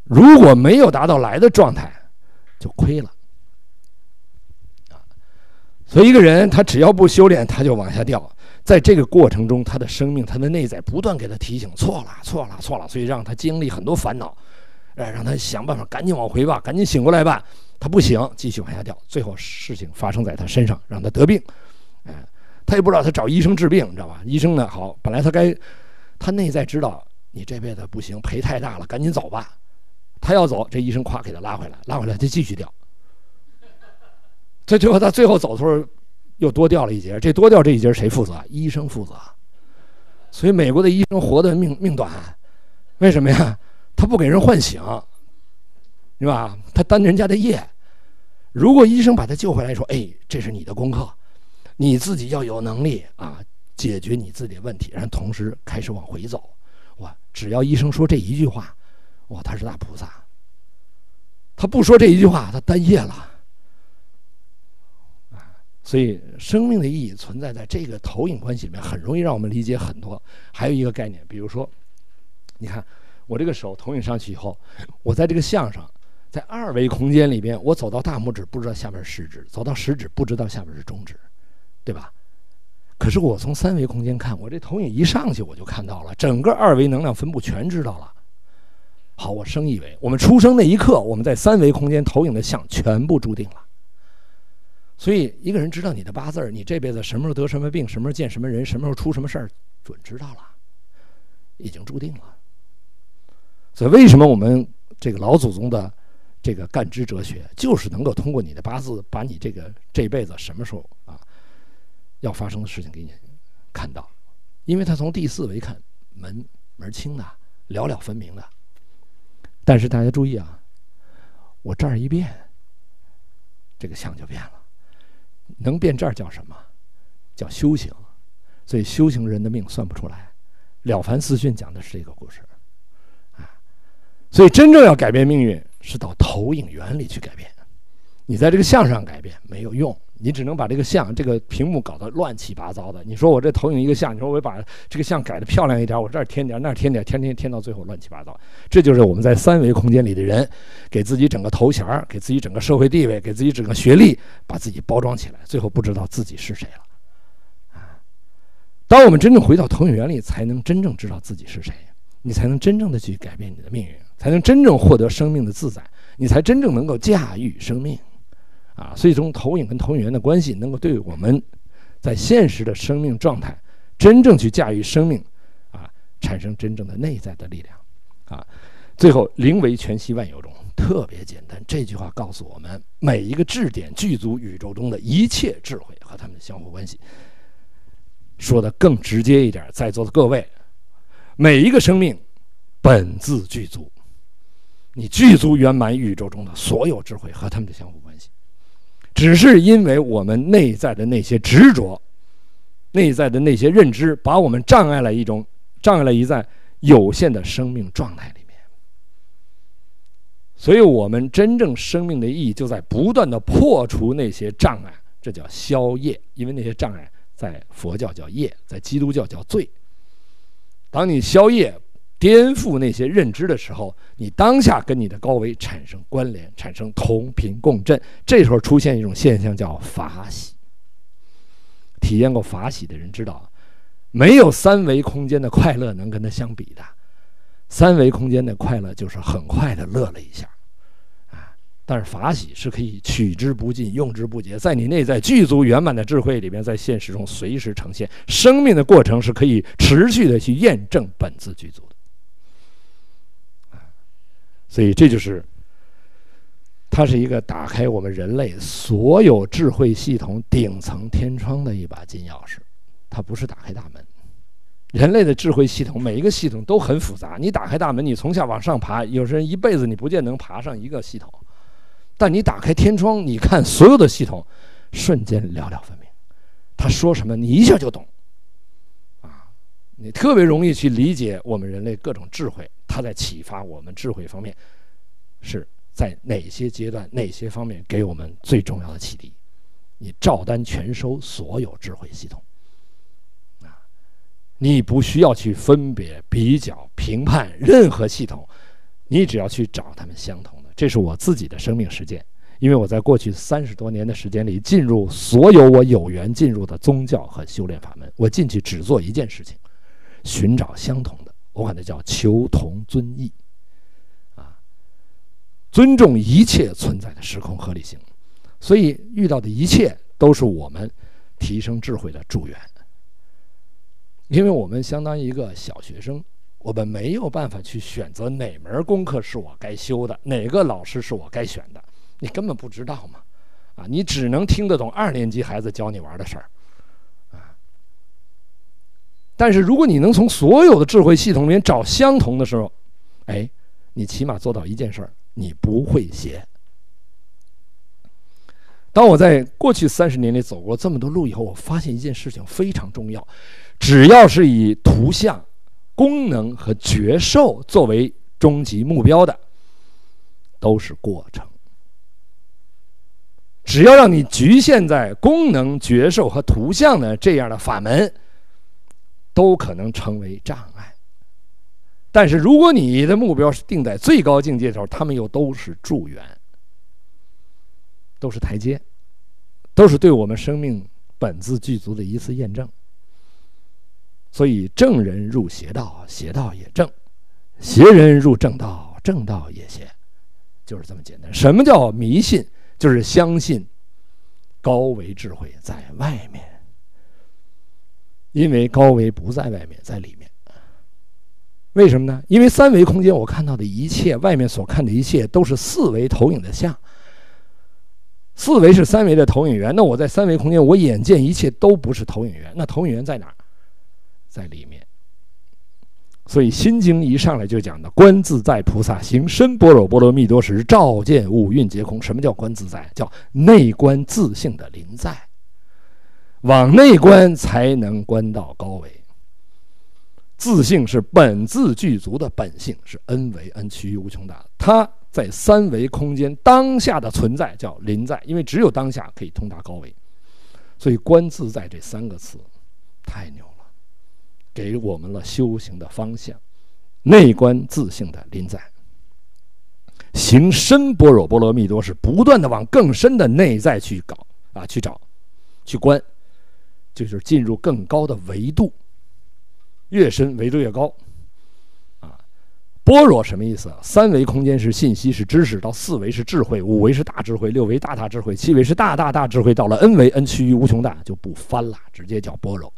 如果没有达到来的状态，就亏了。所以，一个人他只要不修炼，他就往下掉。在这个过程中，他的生命、他的内在不断给他提醒：错了，错了，错了。所以让他经历很多烦恼，哎，让他想办法赶紧往回吧，赶紧醒过来吧。他不行，继续往下掉。最后事情发生在他身上，让他得病。哎，他也不知道他找医生治病，你知道吧？医生呢，好，本来他该，他内在知道你这辈子不行，赔太大了，赶紧走吧。他要走，这医生咵给他拉回来，拉回来他继续掉。这最后，他最后走的时候，又多掉了一截。这多掉这一截，谁负责？医生负责。所以美国的医生活得命命短，为什么呀？他不给人唤醒，是吧？他担人家的业。如果医生把他救回来，说：“哎，这是你的功课，你自己要有能力啊，解决你自己的问题。”然后同时开始往回走。哇！只要医生说这一句话，哇，他是大菩萨。他不说这一句话，他担业了。所以，生命的意义存在在这个投影关系里面，很容易让我们理解很多。还有一个概念，比如说，你看我这个手投影上去以后，我在这个相上，在二维空间里边，我走到大拇指不知道下边是食指，走到食指不知道下边是中指，对吧？可是我从三维空间看，我这投影一上去我就看到了整个二维能量分布全知道了。好，我升一维，我们出生那一刻，我们在三维空间投影的相全部注定了。所以，一个人知道你的八字儿，你这辈子什么时候得什么病，什么时候见什么人，什么时候出什么事儿，准知道了，已经注定了。所以，为什么我们这个老祖宗的这个干支哲学，就是能够通过你的八字，把你这个这辈子什么时候啊要发生的事情给你看到？因为他从第四维看，门门清的，了了分明的。但是大家注意啊，我这儿一变，这个相就变了。能变这儿叫什么？叫修行。所以修行人的命算不出来。《了凡四训》讲的是这个故事，啊，所以真正要改变命运，是到投影原理去改变。你在这个相上改变没有用。你只能把这个像，这个屏幕搞得乱七八糟的。你说我这投影一个像，你说我把这个像改得漂亮一点，我这儿添点，那儿添点，添添添到最后乱七八糟。这就是我们在三维空间里的人，给自己整个头衔儿，给自己整个社会地位，给自己整个学历，把自己包装起来，最后不知道自己是谁了。啊，当我们真正回到投影源里，才能真正知道自己是谁，你才能真正的去改变你的命运，才能真正获得生命的自在，你才真正能够驾驭生命。啊，所以从投影跟投影源的关系，能够对我们在现实的生命状态，真正去驾驭生命，啊，产生真正的内在的力量，啊，最后灵为全息万有中，特别简单。这句话告诉我们，每一个质点具足宇宙中的一切智慧和它们的相互关系。说的更直接一点，在座的各位，每一个生命本自具足，你具足圆满宇宙中的所有智慧和它们的相互。只是因为我们内在的那些执着，内在的那些认知，把我们障碍了一种障碍了一在有限的生命状态里面。所以，我们真正生命的意义就在不断的破除那些障碍，这叫消业。因为那些障碍在佛教叫业，在基督教叫罪。当你消业。颠覆那些认知的时候，你当下跟你的高维产生关联，产生同频共振，这时候出现一种现象叫法喜。体验过法喜的人知道，没有三维空间的快乐能跟它相比的。三维空间的快乐就是很快的乐了一下，啊，但是法喜是可以取之不尽、用之不竭，在你内在具足圆满的智慧里边，在现实中随时呈现。生命的过程是可以持续的去验证本自具足的。所以这就是，它是一个打开我们人类所有智慧系统顶层天窗的一把金钥匙，它不是打开大门。人类的智慧系统每一个系统都很复杂，你打开大门，你从下往上爬，有些人一辈子你不见能爬上一个系统，但你打开天窗，你看所有的系统，瞬间了了分明。他说什么，你一下就懂，啊，你特别容易去理解我们人类各种智慧。他在启发我们智慧方面，是在哪些阶段、哪些方面给我们最重要的启迪？你照单全收所有智慧系统，啊，你不需要去分别、比较、评判任何系统，你只要去找他们相同的。这是我自己的生命实践，因为我在过去三十多年的时间里，进入所有我有缘进入的宗教和修炼法门，我进去只做一件事情：寻找相同。我管它叫求同尊异，啊，尊重一切存在的时空合理性，所以遇到的一切都是我们提升智慧的助缘。因为我们相当于一个小学生，我们没有办法去选择哪门功课是我该修的，哪个老师是我该选的，你根本不知道嘛，啊，你只能听得懂二年级孩子教你玩的事儿。但是，如果你能从所有的智慧系统里面找相同的时候，哎，你起码做到一件事儿，你不会写。当我在过去三十年里走过这么多路以后，我发现一件事情非常重要：只要是以图像、功能和觉受作为终极目标的，都是过程。只要让你局限在功能、觉受和图像的这样的法门，都可能成为障碍。但是，如果你的目标是定在最高境界的时候，他们又都是助缘，都是台阶，都是对我们生命本自具足的一次验证。所以，正人入邪道，邪道也正；邪人入正道，正道也邪，就是这么简单。什么叫迷信？就是相信高维智慧在外面，因为高维不在外面，在里面。为什么呢？因为三维空间，我看到的一切，外面所看的一切，都是四维投影的像。四维是三维的投影源，那我在三维空间，我眼见一切都不是投影源，那投影源在哪儿？在里面。所以《心经》一上来就讲的“观自在菩萨行深般若波罗蜜多时，照见五蕴皆空”。什么叫观自在？叫内观自性的临在，往内观才能观到高维。自性是本自具足的本性，是 n 维 n 趋于无穷大。它在三维空间当下的存在叫临在，因为只有当下可以通达高维。所以“观自在”这三个词太牛了。给我们了修行的方向，内观自性的临在，行深般若波罗蜜多时，不断的往更深的内在去搞啊，去找，去观，就是进入更高的维度，越深维度越高，啊，般若什么意思？三维空间是信息是知识，到四维是智慧，五维是大智慧，六维大大智慧，七维是大大大智慧，到了 n 维 n 趋于无穷大就不翻了，直接叫般若。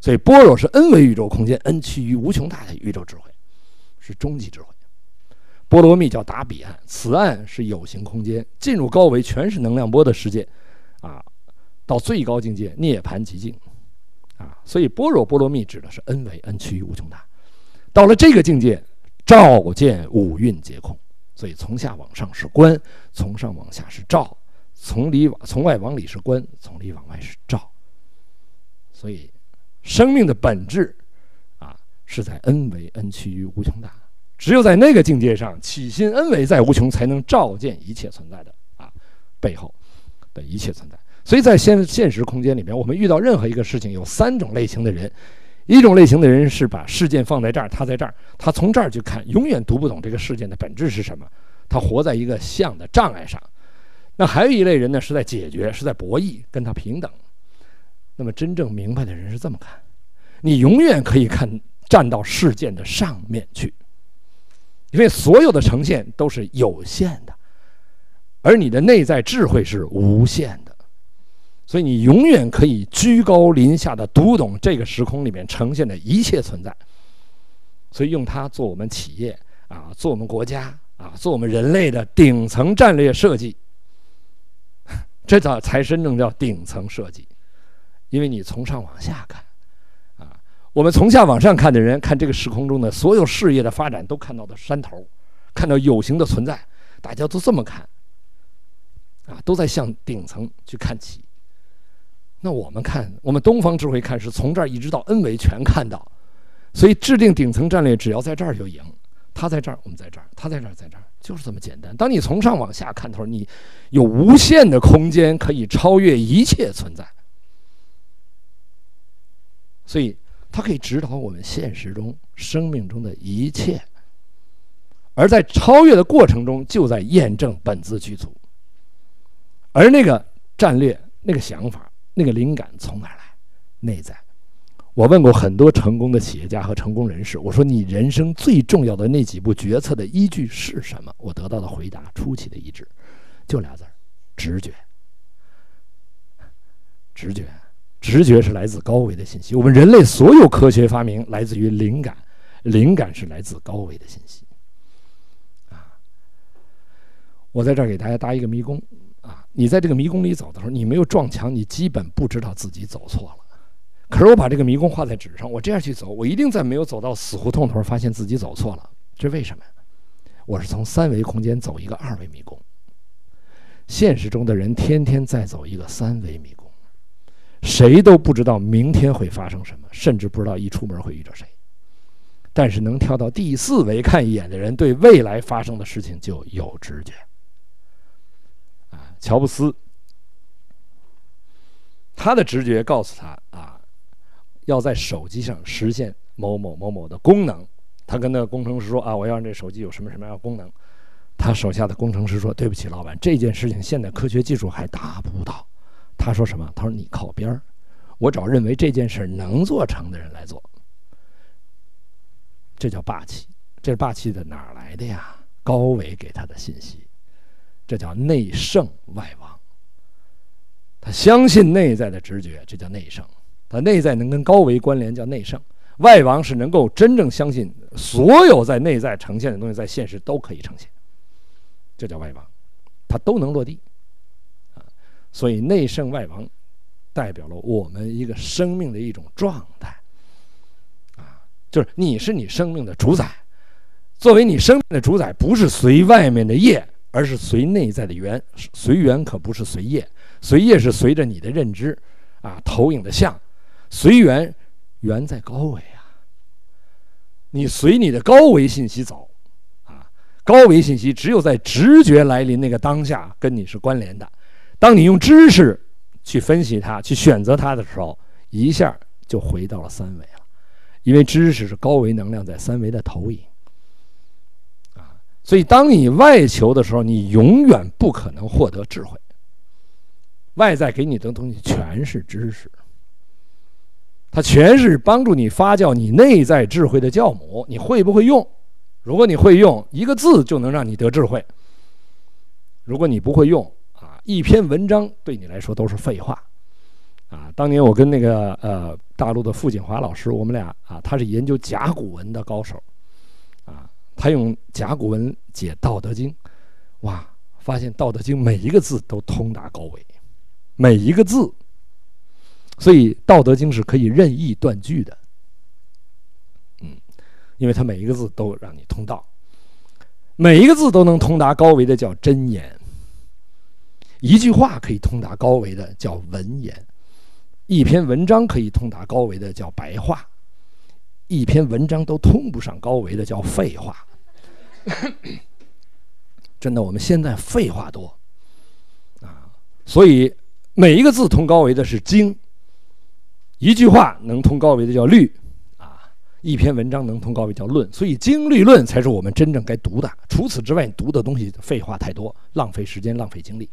所以，般若是 n 维宇宙空间，n 趋于无穷大的宇宙智慧，是终极智慧。波罗蜜叫达彼岸，此岸是有形空间，进入高维全是能量波的世界，啊，到最高境界涅槃极境，啊，所以般若波罗蜜指的是 n 维 n 趋于无穷大。到了这个境界，照见五蕴皆空，所以从下往上是观，从上往下是照，从里往从外往里是观，从里往外是照，所以。生命的本质，啊，是在 n 维 n 趋于无穷大。只有在那个境界上，起心 n 维在无穷，才能照见一切存在的啊背后的一切存在。所以在现现实空间里面，我们遇到任何一个事情，有三种类型的人：一种类型的人是把事件放在这儿，他在这儿，他从这儿去看，永远读不懂这个事件的本质是什么，他活在一个像的障碍上。那还有一类人呢，是在解决，是在博弈，跟他平等。那么真正明白的人是这么看：你永远可以看站到事件的上面去，因为所有的呈现都是有限的，而你的内在智慧是无限的，所以你永远可以居高临下的读懂这个时空里面呈现的一切存在。所以用它做我们企业啊，做我们国家啊，做我们人类的顶层战略设计，[laughs] 这叫才真正叫顶层设计。因为你从上往下看，啊，我们从下往上看的人，看这个时空中的所有事业的发展，都看到的山头，看到有形的存在，大家都这么看，啊，都在向顶层去看齐。那我们看，我们东方智慧看，是从这儿一直到 N 维全看到，所以制定顶层战略，只要在这儿就赢。他在这儿，我们在这儿；他在这儿，在这儿，就是这么简单。当你从上往下看头，你有无限的空间可以超越一切存在。所以，它可以指导我们现实中、生命中的一切，而在超越的过程中，就在验证本自具足。而那个战略、那个想法、那个灵感从哪来？内在。我问过很多成功的企业家和成功人士，我说：“你人生最重要的那几步决策的依据是什么？”我得到的回答出奇的一致，就俩字儿：直觉。直觉。直觉是来自高维的信息。我们人类所有科学发明来自于灵感，灵感是来自高维的信息。啊，我在这儿给大家搭一个迷宫！你在这个迷宫里走的时候，你没有撞墙，你基本不知道自己走错了。可是我把这个迷宫画在纸上，我这样去走，我一定在没有走到死胡同的时候发现自己走错了。这为什么？我是从三维空间走一个二维迷宫。现实中的人天天在走一个三维迷宫。谁都不知道明天会发生什么，甚至不知道一出门会遇到谁。但是能跳到第四维看一眼的人，对未来发生的事情就有直觉。乔布斯他的直觉告诉他啊，要在手机上实现某某某某的功能。他跟那个工程师说啊，我要让这手机有什么什么样的功能。他手下的工程师说：“对不起，老板，这件事情现在科学技术还达不到。”他说什么？他说：“你靠边儿，我找认为这件事能做成的人来做。”这叫霸气，这霸气的哪儿来的呀？高维给他的信息，这叫内圣外王。他相信内在的直觉，这叫内圣。他内在能跟高维关联，叫内圣。外王是能够真正相信所有在内在呈现的东西，在现实都可以呈现。这叫外王，它都能落地，啊，所以内圣外王，代表了我们一个生命的一种状态，啊，就是你是你生命的主宰，作为你生命的主宰，不是随外面的业，而是随内在的缘，随缘可不是随业，随业是随着你的认知，啊，投影的像，随缘，缘在高维啊，你随你的高维信息走。啊高维信息只有在直觉来临那个当下跟你是关联的，当你用知识去分析它、去选择它的时候，一下就回到了三维了，因为知识是高维能量在三维的投影。所以当你外求的时候，你永远不可能获得智慧。外在给你的东西全是知识，它全是帮助你发酵你内在智慧的酵母，你会不会用？如果你会用一个字，就能让你得智慧。如果你不会用啊，一篇文章对你来说都是废话。啊，当年我跟那个呃大陆的傅景华老师，我们俩啊，他是研究甲骨文的高手，他用甲骨文解《道德经》，哇，发现《道德经》每一个字都通达高维，每一个字，所以《道德经》是可以任意断句的。嗯因为它每一个字都让你通道，每一个字都能通达高维的叫真言，一句话可以通达高维的叫文言，一篇文章可以通达高维的叫白话，一篇文章都通不上高维的叫废话。[coughs] 真的，我们现在废话多啊，所以每一个字通高维的是经，一句话能通高维的叫律啊。一篇文章能通高维叫论，所以经律论才是我们真正该读的。除此之外，读的东西废话太多，浪费时间，浪费精力。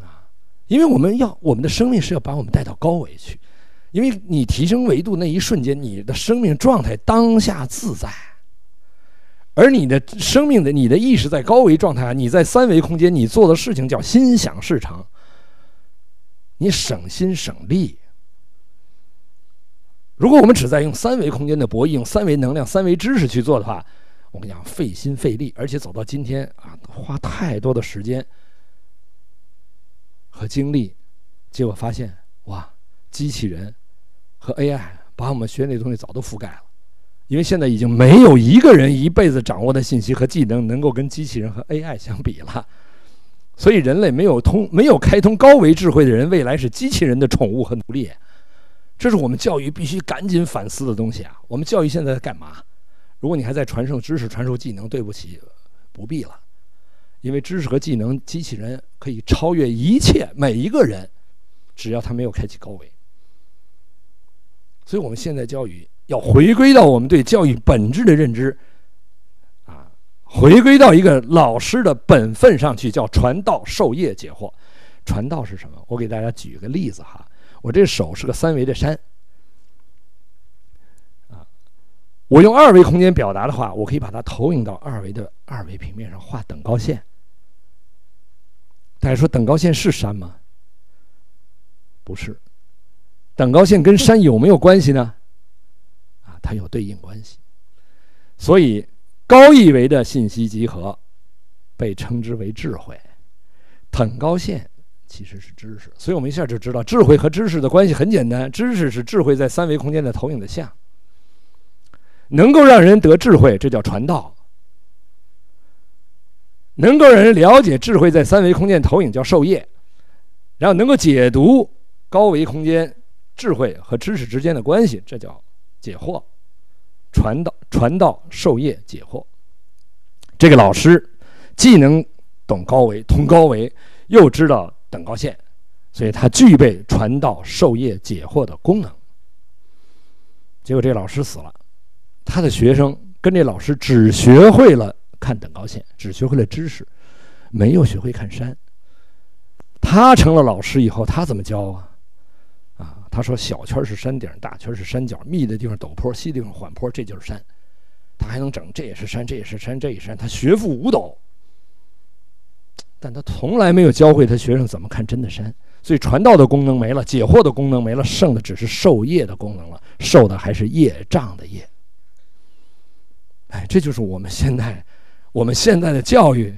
啊，因为我们要我们的生命是要把我们带到高维去，因为你提升维度那一瞬间，你的生命状态当下自在，而你的生命的你的意识在高维状态下，你在三维空间，你做的事情叫心想事成，你省心省力。如果我们只在用三维空间的博弈，用三维能量、三维知识去做的话，我跟你讲，费心费力，而且走到今天啊，花太多的时间和精力，结果发现哇，机器人和 AI 把我们学那东西早都覆盖了，因为现在已经没有一个人一辈子掌握的信息和技能能够跟机器人和 AI 相比了，所以人类没有通、没有开通高维智慧的人，未来是机器人的宠物和奴隶。这是我们教育必须赶紧反思的东西啊！我们教育现在在干嘛？如果你还在传授知识、传授技能，对不起，不必了，因为知识和技能，机器人可以超越一切，每一个人，只要他没有开启高维。所以我们现在教育要回归到我们对教育本质的认知，啊，回归到一个老师的本分上去，叫传道授业解惑。传道是什么？我给大家举个例子哈。我这手是个三维的山，啊，我用二维空间表达的话，我可以把它投影到二维的二维平面上画等高线。大家说等高线是山吗？不是，等高线跟山有没有关系呢？它有对应关系。所以高一维的信息集合被称之为智慧，等高线。其实是知识，所以我们一下就知道智慧和知识的关系很简单。知识是智慧在三维空间的投影的像，能够让人得智慧，这叫传道；能够让人了解智慧在三维空间投影叫授业，然后能够解读高维空间智慧和知识之间的关系，这叫解惑。传道、传道、授业、解惑。这个老师既能懂高维、通高维，又知道。等高线，所以他具备传道授业解惑的功能。结果这老师死了，他的学生跟这老师只学会了看等高线，只学会了知识，没有学会看山。他成了老师以后，他怎么教啊？他说小圈是山顶，大圈是山脚，密的地方陡坡，稀的地方缓坡，这就是山。他还能整，这也是山，这也是山，这也是山。他学富五斗，但他从来没有教会他学生怎么看真的山。所以传道的功能没了，解惑的功能没了，剩的只是授业的功能了，受的还是业障的业。哎，这就是我们现在，我们现在的教育，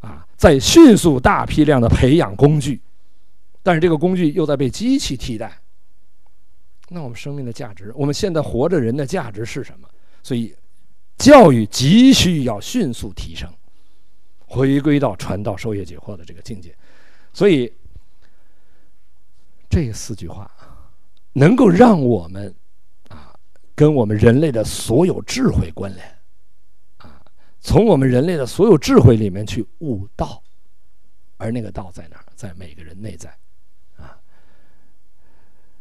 啊，在迅速大批量的培养工具，但是这个工具又在被机器替代。那我们生命的价值，我们现在活着人的价值是什么？所以，教育急需要迅速提升，回归到传道授业解惑的这个境界。所以。这四句话，能够让我们啊，跟我们人类的所有智慧关联，啊，从我们人类的所有智慧里面去悟道，而那个道在哪儿？在每个人内在，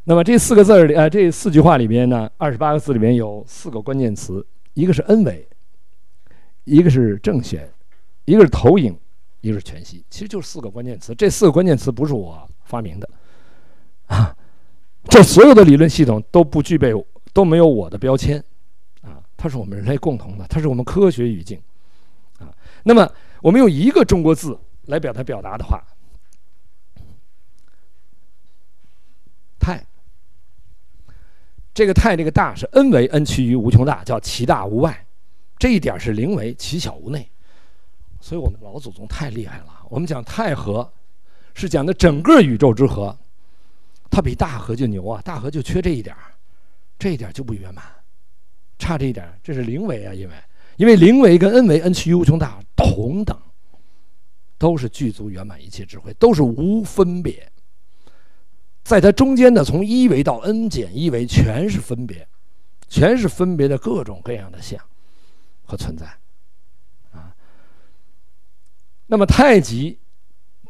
那么这四个字儿里，啊，这四句话里边呢，二十八个字里面有四个关键词，一个是恩维，一个是正弦，一个是投影，一个是全息，其实就是四个关键词。这四个关键词不是我发明的。啊，这所有的理论系统都不具备，都没有我的标签，啊，它是我们人类共同的，它是我们科学语境，啊，那么我们用一个中国字来表达表达的话，太，这个太这个大是恩为恩趋于无穷大，叫其大无外，这一点是灵为其小无内，所以我们老祖宗太厉害了。我们讲太和，是讲的整个宇宙之和。它比大和就牛啊！大和就缺这一点，这一点就不圆满，差这一点，这是灵为啊！因为因为灵为跟恩为恩趋于无穷大同等，都是具足圆满一切智慧，都是无分别。在它中间的，从一维到 n 减一维，全是分别，全是分别的各种各样的像和存在啊。那么太极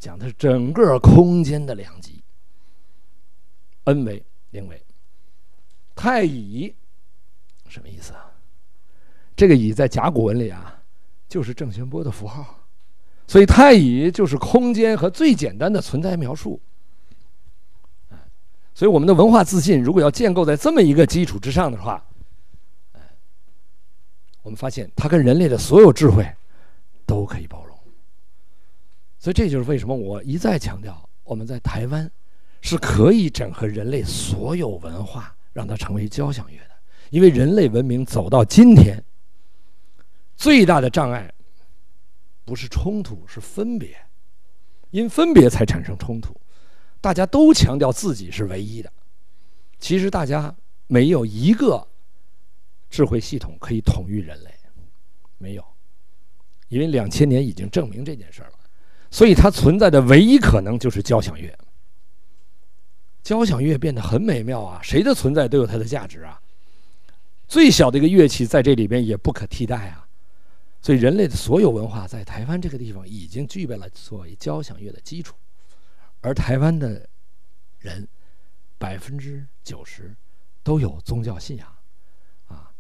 讲的是整个空间的两极。，n 为零为，太乙什么意思啊？这个乙在甲骨文里啊，就是正弦波的符号，所以太乙就是空间和最简单的存在描述。所以我们的文化自信如果要建构在这么一个基础之上的话，我们发现它跟人类的所有智慧都可以包容。所以这就是为什么我一再强调，我们在台湾。是可以整合人类所有文化，让它成为交响乐的。因为人类文明走到今天，最大的障碍不是冲突，是分别。因分别才产生冲突。大家都强调自己是唯一的，其实大家没有一个智慧系统可以统御人类，没有。因为两千年已经证明这件事了，所以它存在的唯一可能就是交响乐。交响乐变得很美妙啊！谁的存在都有它的价值啊。最小的一个乐器在这里边也不可替代啊。所以人类的所有文化在台湾这个地方已经具备了作为交响乐的基础，而台湾的人百分之九十都有宗教信仰啊，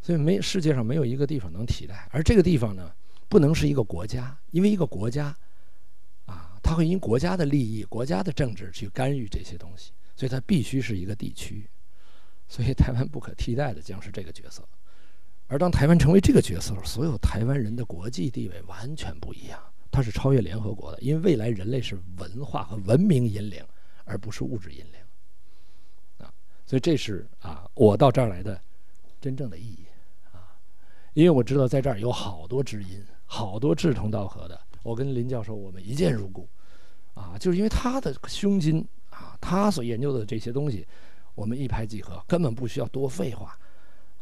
所以没世界上没有一个地方能替代。而这个地方呢，不能是一个国家，因为一个国家。啊它会因国家的利益、国家的政治去干预这些东西，所以它必须是一个地区。所以台湾不可替代的将是这个角色。而当台湾成为这个角色，所有台湾人的国际地位完全不一样，它是超越联合国的，因为未来人类是文化和文明引领，而不是物质引领。啊，所以这是啊，我到这儿来的真正的意义啊，因为我知道在这儿有好多知音，好多志同道合的。我跟林教授，我们一见如故，啊，就是因为他的胸襟啊，他所研究的这些东西，我们一拍即合，根本不需要多废话，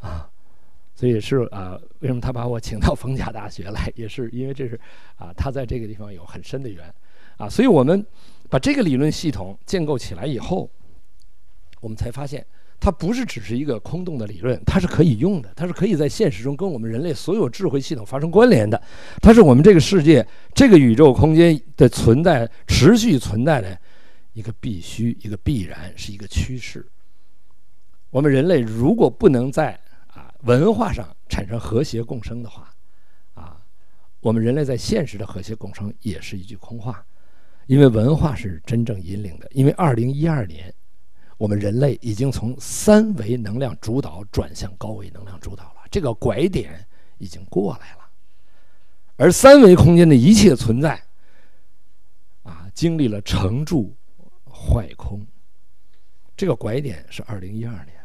啊，所以是啊，为什么他把我请到逢甲大学来，也是因为这是啊，他在这个地方有很深的缘，啊，所以我们把这个理论系统建构起来以后，我们才发现。它不是只是一个空洞的理论，它是可以用的，它是可以在现实中跟我们人类所有智慧系统发生关联的。它是我们这个世界、这个宇宙空间的存在、持续存在的一个必须，一个必然，是一个趋势。我们人类如果不能在文化上产生和谐共生的话，啊，我们人类在现实的和谐共生也是一句空话，因为文化是真正引领的。因为二零一二年，我们人类已经从三维能量主导转向高维能量主导了，这个拐点已经过来了，而三维空间的一切存在，啊，经历了成住。坏空，这个拐点是二零一二年，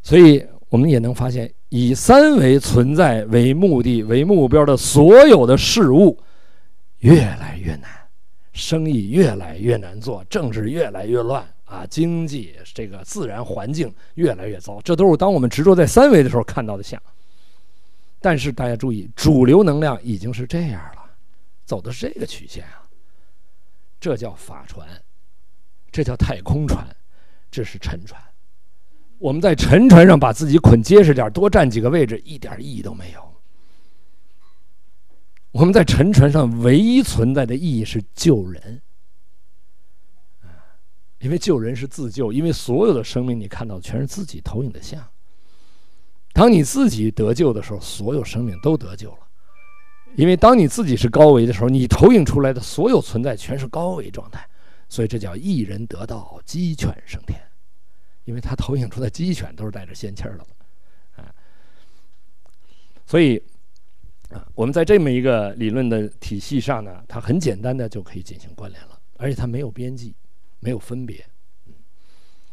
所以我们也能发现，以三维存在为目的、为目标的所有的事物越来越难，生意越来越难做，政治越来越乱啊，经济这个自然环境越来越糟，这都是当我们执着在三维的时候看到的像。但是大家注意，主流能量已经是这样了，走的是这个曲线啊，这叫法船。这叫太空船，这是沉船。我们在沉船上把自己捆结实点，多占几个位置，一点意义都没有。我们在沉船上唯一存在的意义是救人，因为救人是自救，因为所有的生命你看到全是自己投影的像。当你自己得救的时候，所有生命都得救了，因为当你自己是高维的时候，你投影出来的所有存在全是高维状态。所以这叫一人得道，鸡犬升天，因为他投影出的鸡犬都是带着仙气儿的，啊，所以啊，我们在这么一个理论的体系上呢，它很简单的就可以进行关联了，而且它没有边际，没有分别。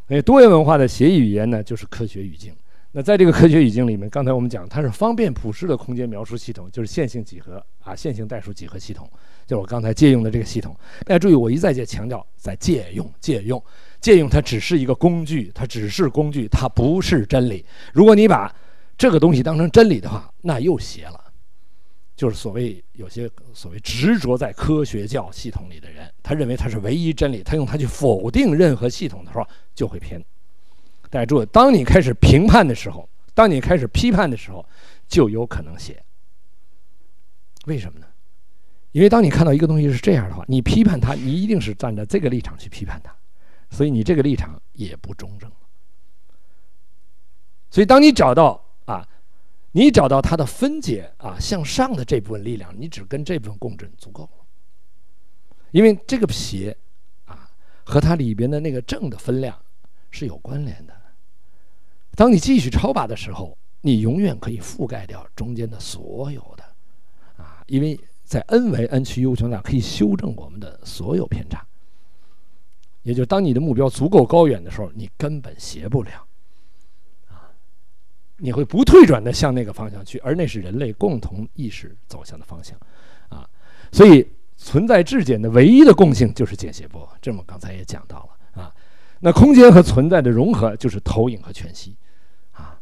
所以多元文化的协议语言呢，就是科学语境。那在这个科学语境里面，刚才我们讲，它是方便普适的空间描述系统，就是线性几何啊，线性代数几何系统，就是我刚才借用的这个系统。大家注意，我一再在强调，在借用、借用、借用，它只是一个工具，它只是工具，它不是真理。如果你把这个东西当成真理的话，那又邪了。就是所谓有些所谓执着在科学教系统里的人，他认为他是唯一真理，他用它去否定任何系统的时候，就会偏。大家注意，当你开始评判的时候，当你开始批判的时候，就有可能邪。为什么呢？因为当你看到一个东西是这样的话，你批判它，你一定是站在这个立场去批判它，所以你这个立场也不中正。所以，当你找到啊，你找到它的分解啊，向上的这部分力量，你只跟这部分共振足够了。因为这个邪啊，和它里边的那个正的分量。是有关联的。当你继续超拔的时候，你永远可以覆盖掉中间的所有的，啊，因为在 n 维 n 趋 u 向量可以修正我们的所有偏差。也就当你的目标足够高远的时候，你根本斜不了，啊，你会不退转的向那个方向去，而那是人类共同意识走向的方向，啊，所以存在质简的唯一的共性就是简谐波，这么刚才也讲到了啊。那空间和存在的融合就是投影和全息，啊，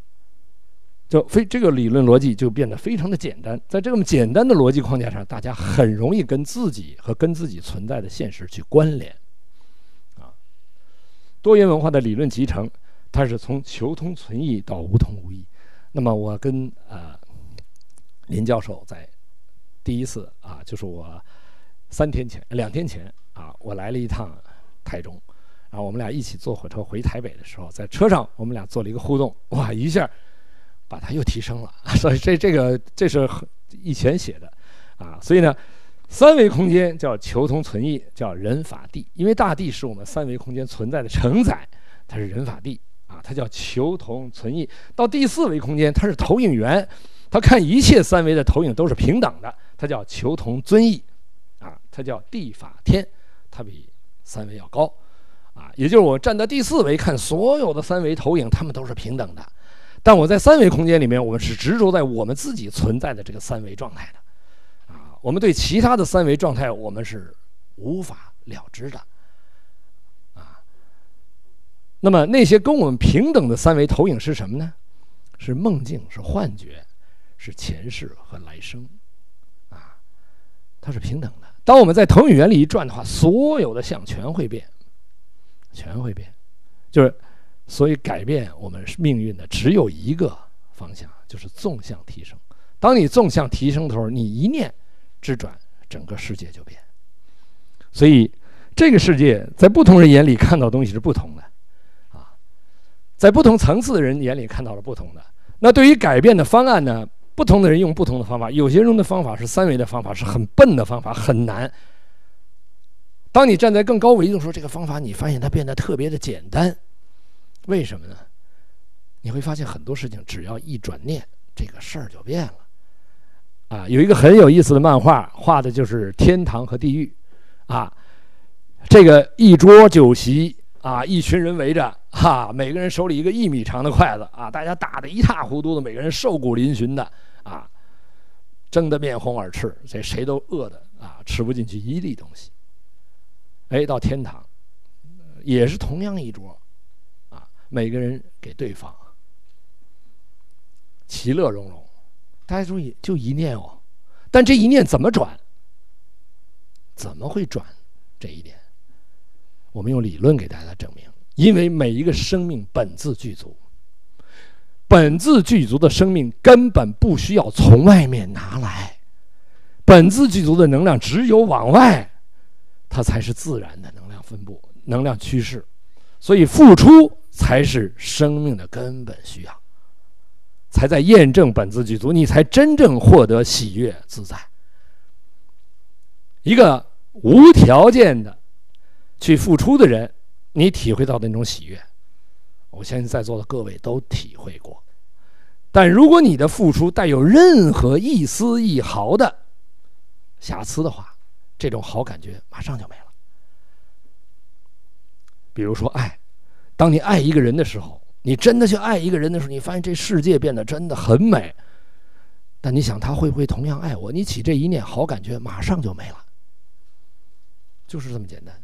就非这个理论逻辑就变得非常的简单。在这么简单的逻辑框架上，大家很容易跟自己和跟自己存在的现实去关联，多元文化的理论集成，它是从求同存异到无同无异。那么我跟啊林教授在第一次啊，就是我三天前、两天前啊，我来了一趟台中。然后我们俩一起坐火车回台北的时候，在车上我们俩做了一个互动，哇，一下把它又提升了。[laughs] 所以这这个这是以前写的啊。所以呢，三维空间叫求同存异，叫人法地，因为大地是我们三维空间存在的承载，它是人法地啊，它叫求同存异。到第四维空间，它是投影源，它看一切三维的投影都是平等的，它叫求同尊异啊，它叫地法天，它比三维要高。啊，也就是我站在第四维看所有的三维投影，它们都是平等的。但我在三维空间里面，我们是执着在我们自己存在的这个三维状态的。我们对其他的三维状态，我们是无法了知的。啊，那么那些跟我们平等的三维投影是什么呢？是梦境，是幻觉，是前世和来生。啊，它是平等的。当我们在投影原理一转的话，所有的相全会变。全会变，就是，所以改变我们命运的只有一个方向，就是纵向提升。当你纵向提升的时候，你一念之转，整个世界就变。所以，这个世界在不同人眼里看到东西是不同的，啊，在不同层次的人眼里看到了不同的。那对于改变的方案呢？不同的人用不同的方法，有些人的方法是三维的方法，是很笨的方法，很难。当你站在更高维度说这个方法，你发现它变得特别的简单，为什么呢？你会发现很多事情只要一转念，这个事儿就变了。啊，有一个很有意思的漫画，画的就是天堂和地狱，啊，这个一桌酒席。啊，一群人围着，哈，每个人手里一个一米长的筷子，啊，大家打得一塌糊涂的，每个人瘦骨嶙峋的，啊，争得面红耳赤，这谁都饿的啊，吃不进去一粒东西。哎，到天堂，也是同样一桌，啊，每个人给对方，其乐融融。大家注意，就一念哦，但这一念怎么转？怎么会转这一点？我们用理论给大家证明，因为每一个生命本自具足，本自具足的生命根本不需要从外面拿来，本自具足的能量只有往外，它才是自然的能量分布、能量趋势，所以付出才是生命的根本需要，才在验证本自具足，你才真正获得喜悦自在，一个无条件的。去付出的人，你体会到的那种喜悦，我相信在座的各位都体会过。但如果你的付出带有任何一丝一毫的瑕疵的话，这种好感觉马上就没了。比如说爱，当你爱一个人的时候，你真的去爱一个人的时候，你发现这世界变得真的很美。但你想他会不会同样爱我？你起这一念好感觉马上就没了，就是这么简单。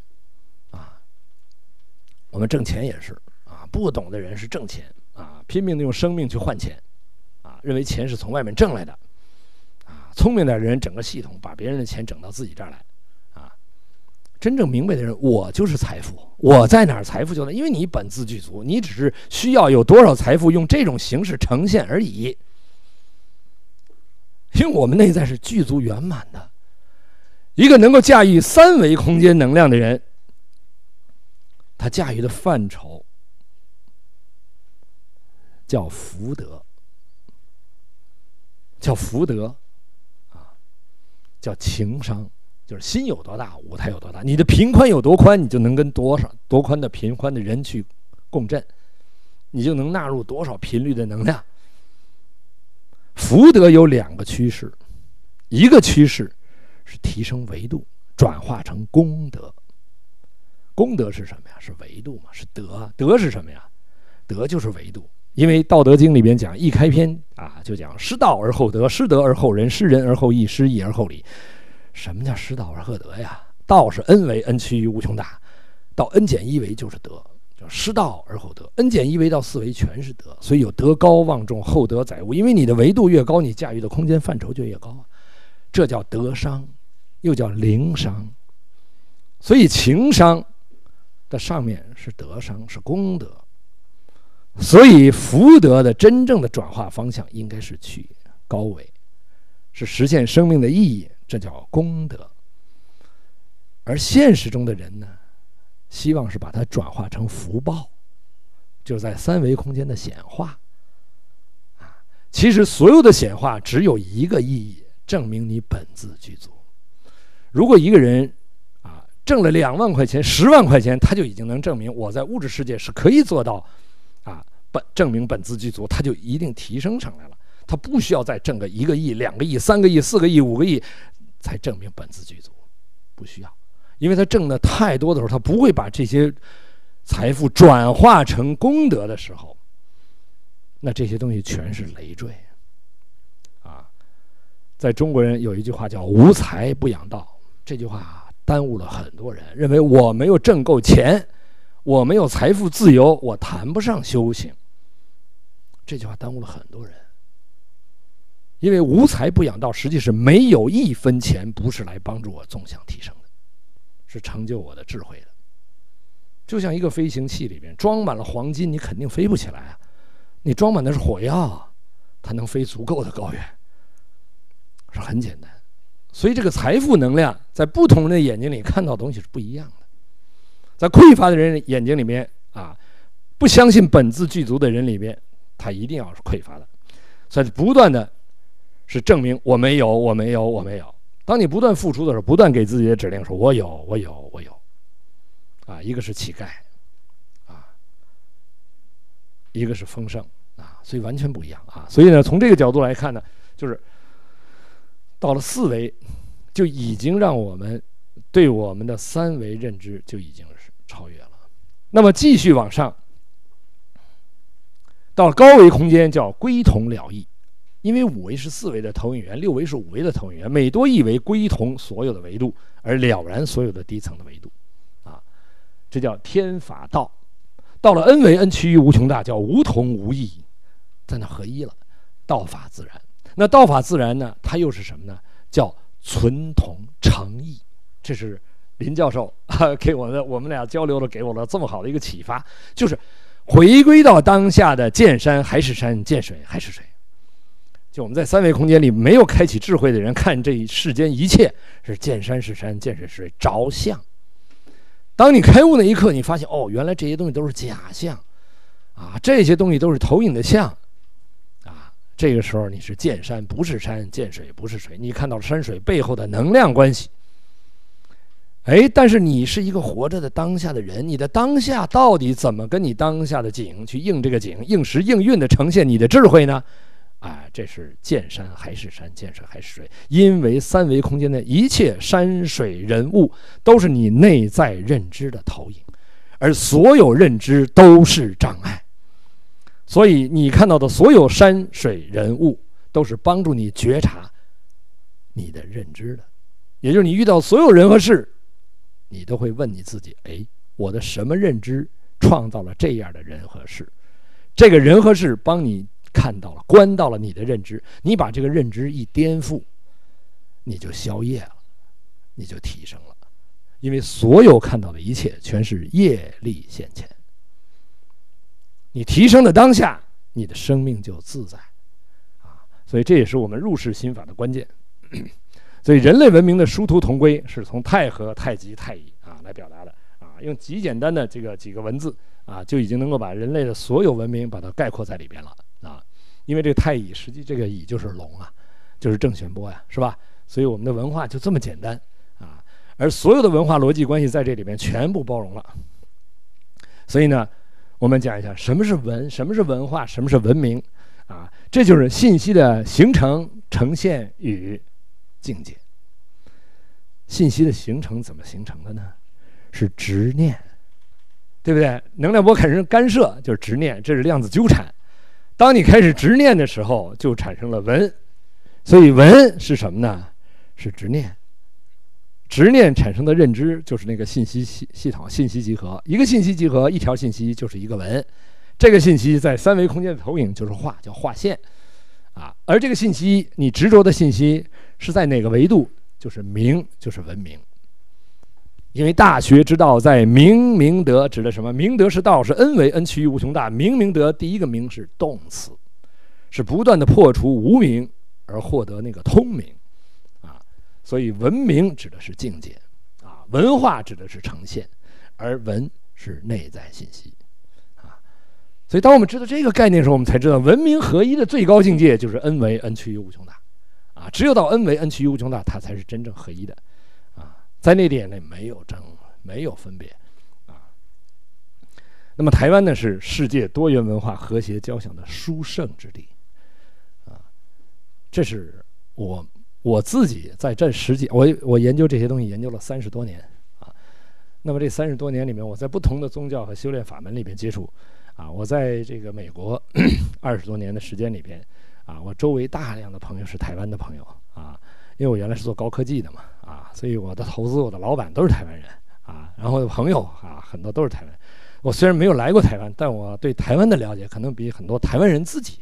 啊我们挣钱也是啊，不懂的人是挣钱啊，拼命的用生命去换钱，啊，认为钱是从外面挣来的，啊，聪明点的人整个系统把别人的钱整到自己这儿来，真正明白的人，我就是财富，我在哪儿财富就在，因为你本自具足，你只是需要有多少财富用这种形式呈现而已，因为我们内在是具足圆满的，一个能够驾驭三维空间能量的人。他驾驭的范畴叫福德，叫福德，啊，叫情商，就是心有多大，舞台有多大。你的频宽有多宽，你就能跟多少多宽的频宽的人去共振，你就能纳入多少频率的能量。福德有两个趋势，一个趋势是提升维度，转化成功德。功德是什么呀？是维度嘛？是德？德是什么呀？德就是维度。因为《道德经》里边讲，一开篇啊，就讲失道而后德，失德而后仁，失仁而后义，失义而后礼。什么叫失道而后德呀？道是 n 维 n 趋于无穷大，到 n 减一维就是德，叫失道而后德。n 减一维到四维全是德，所以有德高望重，厚德载物。因为你的维度越高，你驾驭的空间范畴就越高，这叫德商，又叫灵商。所以情商。的上面是德商，是功德，所以福德的真正的转化方向应该是去高维，是实现生命的意义，这叫功德。而现实中的人呢，希望是把它转化成福报，就是在三维空间的显化。啊，其实所有的显化只有一个意义，证明你本自具足。如果一个人啊，挣了两万块钱、十万块钱，他就已经能证明我在物质世界是可以做到，啊，本证明本自具足，他就一定提升上来了。他不需要再挣个一个亿、两个亿、三个亿、四个亿、五个亿，才证明本自具足，不需要，因为他挣的太多的时候，他不会把这些财富转化成功德的时候，那这些东西全是累赘。啊，在中国人有一句话叫“无财不养道”，这句话。耽误了很多人，认为我没有挣够钱，我没有财富自由，我谈不上修行。这句话耽误了很多人，因为无财不养道，实际是没有一分钱不是来帮助我纵向提升的，是成就我的智慧的。就像一个飞行器里面装满了黄金，你肯定飞不起来啊！你装满的是火药，它能飞足够的高远，是很简单。所以，这个财富能量在不同人的眼睛里看到的东西是不一样的。在匮乏的人眼睛里面啊，不相信本自具足的人里面，他一定要是匮乏的，所以不断的，是证明我没有，我没有，我没有。当你不断付出的时候，不断给自己的指令说“我有，我有，我有”，啊，一个是乞丐，啊，一个是丰盛，啊，所以完全不一样啊。所以呢，从这个角度来看呢，就是到了四维，就已经让我们对我们的三维认知就已经是超越了。那么继续往上，到高维空间叫归同了义。因为五维是四维的投影源，六维是五维的投影源，每多一维归同所有的维度，而了然所有的低层的维度，啊，这叫天法道。到了 n 维，n 趋于无穷大，叫无同无异，在那合一了，道法自然。那道法自然呢？它又是什么呢？叫存同成异。这是林教授 [laughs] 给我的，我们俩交流了，给我了这么好的一个启发，就是回归到当下的见山还是山，见水还是水。就我们在三维空间里没有开启智慧的人，看这世间一切是见山是山，见水是水，着相。当你开悟那一刻，你发现哦，原来这些东西都是假象，啊，这些东西都是投影的像，啊，这个时候你是见山不是山，见水不是水，你看到了山水背后的能量关系。哎，但是你是一个活着的当下的人，你的当下到底怎么跟你当下的景去应这个景，应时应运的呈现你的智慧呢？啊，这是见山还是山，见水还是水？因为三维空间的一切山水人物都是你内在认知的投影，而所有认知都是障碍，所以你看到的所有山水人物都是帮助你觉察你的认知的，也就是你遇到所有人和事，你都会问你自己：哎，我的什么认知创造了这样的人和事？这个人和事帮你。看到了，关到了你的认知，你把这个认知一颠覆，你就消业了，你就提升了，因为所有看到的一切全是业力现前。你提升的当下，你的生命就自在，啊，所以这也是我们入世心法的关键。[clears throat] 所以人类文明的殊途同归，是从太和、太极、太乙啊来表达的啊，用极简单的这个几个文字啊，就已经能够把人类的所有文明把它概括在里边了。因为这个太乙，实际这个乙就是龙啊，就是正弦波呀，是吧？所以我们的文化就这么简单啊，而所有的文化逻辑关系在这里面全部包容了。所以呢，我们讲一下什么是文，什么是文化，什么是文明啊？这就是信息的形成、呈现与境界。信息的形成怎么形成的呢？是执念，对不对？能量波产生干涉就是执念，这是量子纠缠。当你开始执念的时候，就产生了闻，所以闻是什么呢？是执念。执念产生的认知就是那个信息系系统，信息集合。一个信息集合，一条信息就是一个闻。这个信息在三维空间的投影就是画，叫画线。啊，而这个信息，你执着的信息是在哪个维度？就是明，就是文明。因为大学之道在明明德，指的什么？明德是道，是 n 维 n 趋于无穷大。明明德，第一个明是动词，是不断的破除无明而获得那个通明，啊，所以文明指的是境界，啊，文化指的是呈现，而文是内在信息，啊，所以当我们知道这个概念的时候，我们才知道文明合一的最高境界就是 n 维 n 趋于无穷大，啊，只有到 n 维 n 趋于无穷大，它才是真正合一的。在那点呢没有争，没有分别，啊。那么台湾呢，是世界多元文化和谐交响的殊胜之地，啊，这是我我自己在这十几我我研究这些东西研究了三十多年，啊。那么这三十多年里面，我在不同的宗教和修炼法门里边接触，啊，我在这个美国 [coughs] 二十多年的时间里边，啊，我周围大量的朋友是台湾的朋友，啊，因为我原来是做高科技的嘛。啊，所以我的投资，我的老板都是台湾人啊，然后我朋友啊，很多都是台湾。我虽然没有来过台湾，但我对台湾的了解可能比很多台湾人自己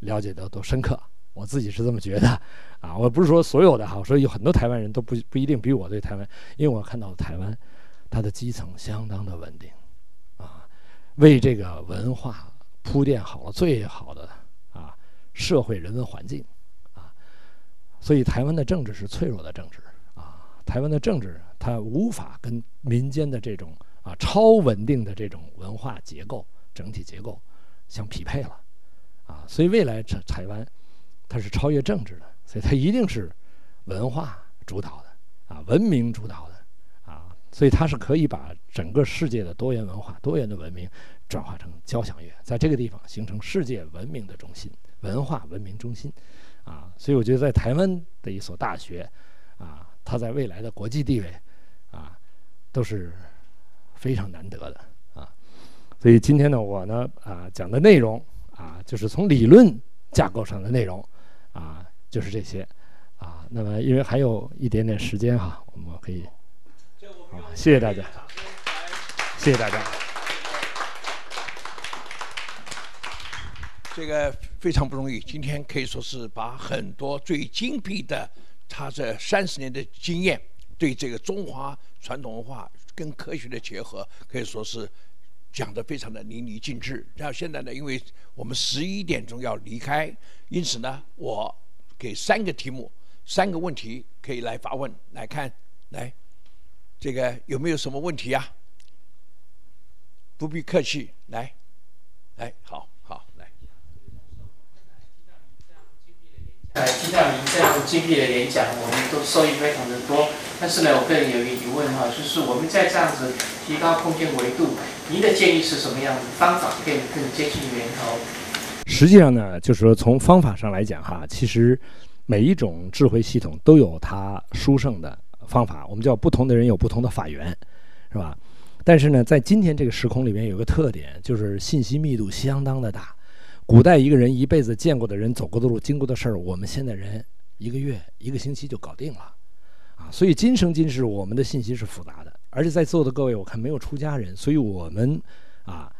了解的都深刻。我自己是这么觉得啊，我不是说所有的哈，我说有很多台湾人都不不一定比我对台湾，因为我看到台湾它的基层相当的稳定啊，为这个文化铺垫好了最好的啊社会人文环境啊，所以台湾的政治是脆弱的政治。台湾的政治，它无法跟民间的这种啊超稳定的这种文化结构整体结构相匹配了，啊，所以未来台台湾它是超越政治的，所以它一定是文化主导的啊，文明主导的啊，所以它是可以把整个世界的多元文化、多元的文明转化成交响乐，在这个地方形成世界文明的中心、文化文明中心。啊，所以我觉得在台湾的一所大学，它在未来的国际地位啊都是非常难得的啊，所以今天呢，我呢啊讲的内容啊，就是从理论架构上的内容啊，就是这些啊。那么因为还有一点点时间哈，我们可以好，谢谢大家，谢谢大家。这个非常不容易，今天可以说是把很多最精辟的他这三十年的经验，对这个中华传统文化跟科学的结合，可以说是讲得非常的淋漓尽致。然后现在呢，因为我们十一点钟要离开，因此呢，我给三个题目，三个问题可以来发问，来看，来，这个有没有什么问题啊？不必客气，来，来，好。呃，听到精辟的演讲，我们都受益非常的多。但是呢，我个人有一个疑问哈，就是我们在这样子提高空间维度，您的建议是什么样子？方法可以更接近源头？实际上呢，就是说从方法上来讲哈，其实每一种智慧系统都有它殊胜的方法。我们叫不同的人有不同的法源，是吧？但是呢，在今天这个时空里面有个特点，就是信息密度相当的大。古代一个人一辈子见过的人、走过的路、经过的事儿，我们现在人一个月、一个星期就搞定了，啊，所以今生今世我们的信息是复杂的，而且在座的各位，我看没有出家人，所以我们啊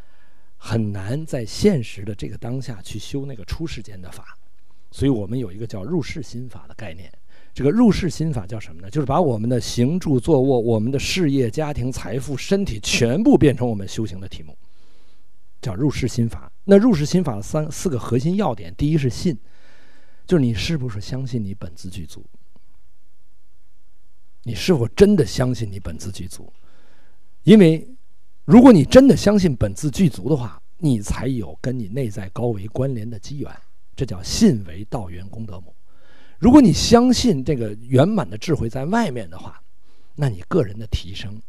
很难在现实的这个当下去修那个出世间的法，所以我们有一个叫入世心法的概念。这个入世心法叫什么呢？就是把我们的行住坐卧、我们的事业、家庭、财富、身体全部变成我们修行的题目。叫入世心法。那入世心法的三四个核心要点，第一是信，就是你是不是相信你本自具足？你是否真的相信你本自具足？因为如果你真的相信本自具足的话，你才有跟你内在高维关联的机缘。这叫信为道源功德母。如果你相信这个圆满的智慧在外面的话，那你个人的提升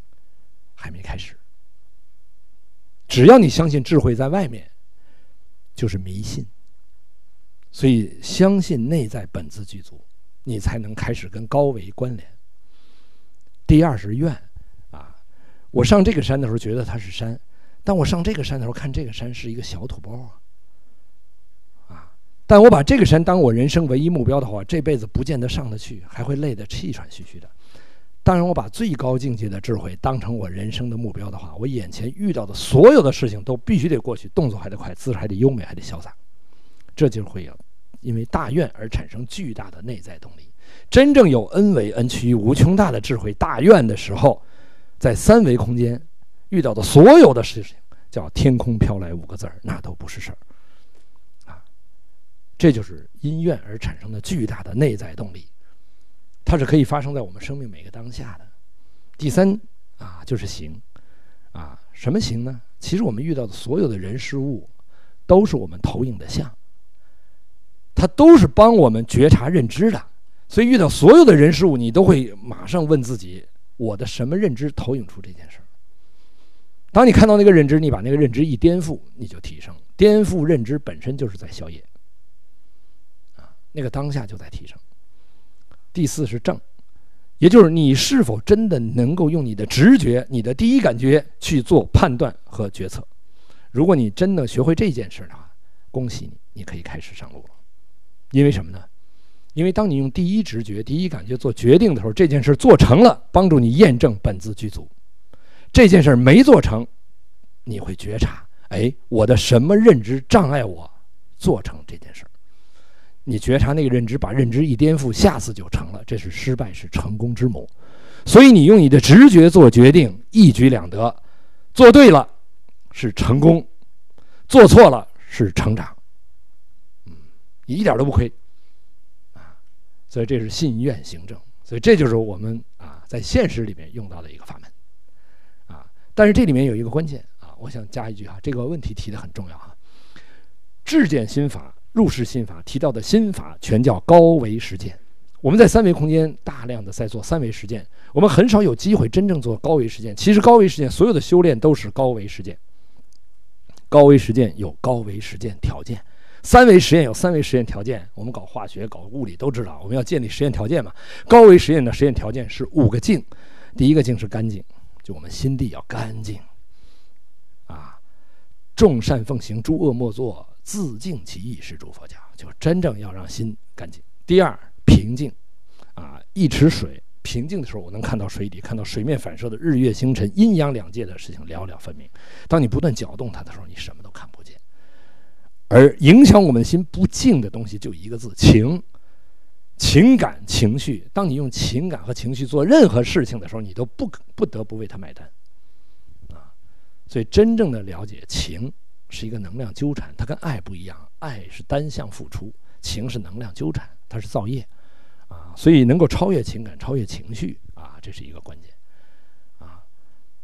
还没开始。只要你相信智慧在外面，就是迷信。所以相信内在本自具足，你才能开始跟高维关联。第二是愿，啊，我上这个山的时候觉得它是山，但我上这个山的时候看这个山是一个小土包啊，啊，但我把这个山当我人生唯一目标的话，这辈子不见得上得去，还会累得气喘吁吁的。当然，我把最高境界的智慧当成我人生的目标的话，我眼前遇到的所有的事情都必须得过去，动作还得快，姿势还得优美，还得潇洒。这就会有因为大愿而产生巨大的内在动力。真正有恩为恩趋于无穷大的智慧大愿的时候，在三维空间遇到的所有的事情，叫天空飘来五个字儿，那都不是事儿。啊，这就是因愿而产生的巨大的内在动力。它是可以发生在我们生命每个当下的。第三啊，就是行啊，什么行呢？其实我们遇到的所有的人事物，都是我们投影的像，它都是帮我们觉察认知的。所以遇到所有的人事物，你都会马上问自己：我的什么认知投影出这件事儿？当你看到那个认知，你把那个认知一颠覆，你就提升。颠覆认知本身就是在消业啊，那个当下就在提升。第四是正，也就是你是否真的能够用你的直觉、你的第一感觉去做判断和决策。如果你真的学会这件事的话，恭喜你，你可以开始上路了。因为什么呢？因为当你用第一直觉、第一感觉做决定的时候，这件事做成了，帮助你验证本自具足；这件事没做成，你会觉察，哎，我的什么认知障碍我做成这件事。你觉察那个认知，把认知一颠覆，下次就成了。这是失败是成功之母，所以你用你的直觉做决定，一举两得。做对了是成功，做错了是成长。你一点都不亏。啊，所以这是信愿行政，所以这就是我们啊在现实里面用到的一个法门。啊，但是这里面有一个关键啊，我想加一句哈，这个问题提得很重要哈。至简心法、入世心法提到的心法，全叫高维实践。我们在三维空间大量的在做三维实践，我们很少有机会真正做高维实践。其实高维实践所有的修炼都是高维实践。高维实践有高维实践条件，三维实验有三维实验条件。我们搞化学、搞物理都知道，我们要建立实验条件嘛。高维实验的实验条件是五个净，第一个净是干净，就我们心地要干净。啊，众善奉行，诸恶莫作，自净其意，是诸佛家。就真正要让心干净。第二，平静。啊，一池水平静的时候，我能看到水底，看到水面反射的日月星辰，阴阳两界的事情了了分明。当你不断搅动它的时候，你什么。而影响我们心不静的东西，就一个字：情。情感、情绪。当你用情感和情绪做任何事情的时候，你都不不得不为它买单。啊，所以真正的了解情是一个能量纠缠，它跟爱不一样，爱是单向付出，情是能量纠缠，它是造业。啊，所以能够超越情感、超越情绪啊，这是一个关键。啊，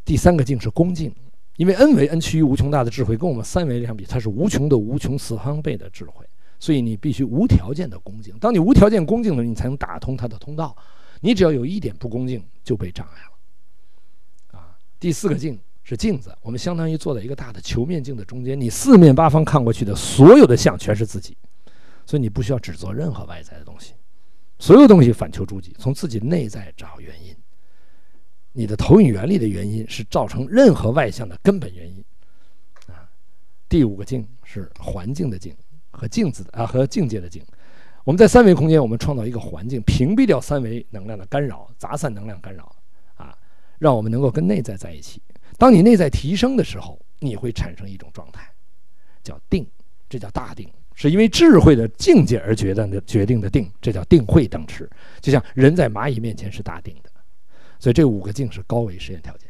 第三个境是恭敬，因为 n 维 n 趋于无穷大的智慧，跟我们三维相比，它是无穷的无穷四方倍的智慧，所以你必须无条件的恭敬。当你无条件恭敬了，你才能打通它的通道。你只要有一点不恭敬，就被障碍了。啊，第四个镜是镜子，我们相当于坐在一个大的球面镜的中间，你四面八方看过去的所有的像全是自己，所以你不需要指责任何外在的东西。所有东西反求诸己，从自己内在找原因。你的投影原理的原因是造成任何外向的根本原因。啊，第五个境是环境的境和镜子的啊和境界的境。我们在三维空间，我们创造一个环境，屏蔽掉三维能量的干扰、杂散能量干扰，啊，让我们能够跟内在在一起。当你内在提升的时候，你会产生一种状态，叫定，这叫大定。是因为智慧的境界而决定的决定的定，这叫定慧等持。就像人在蚂蚁面前是大定的，所以这五个境是高维实验条件。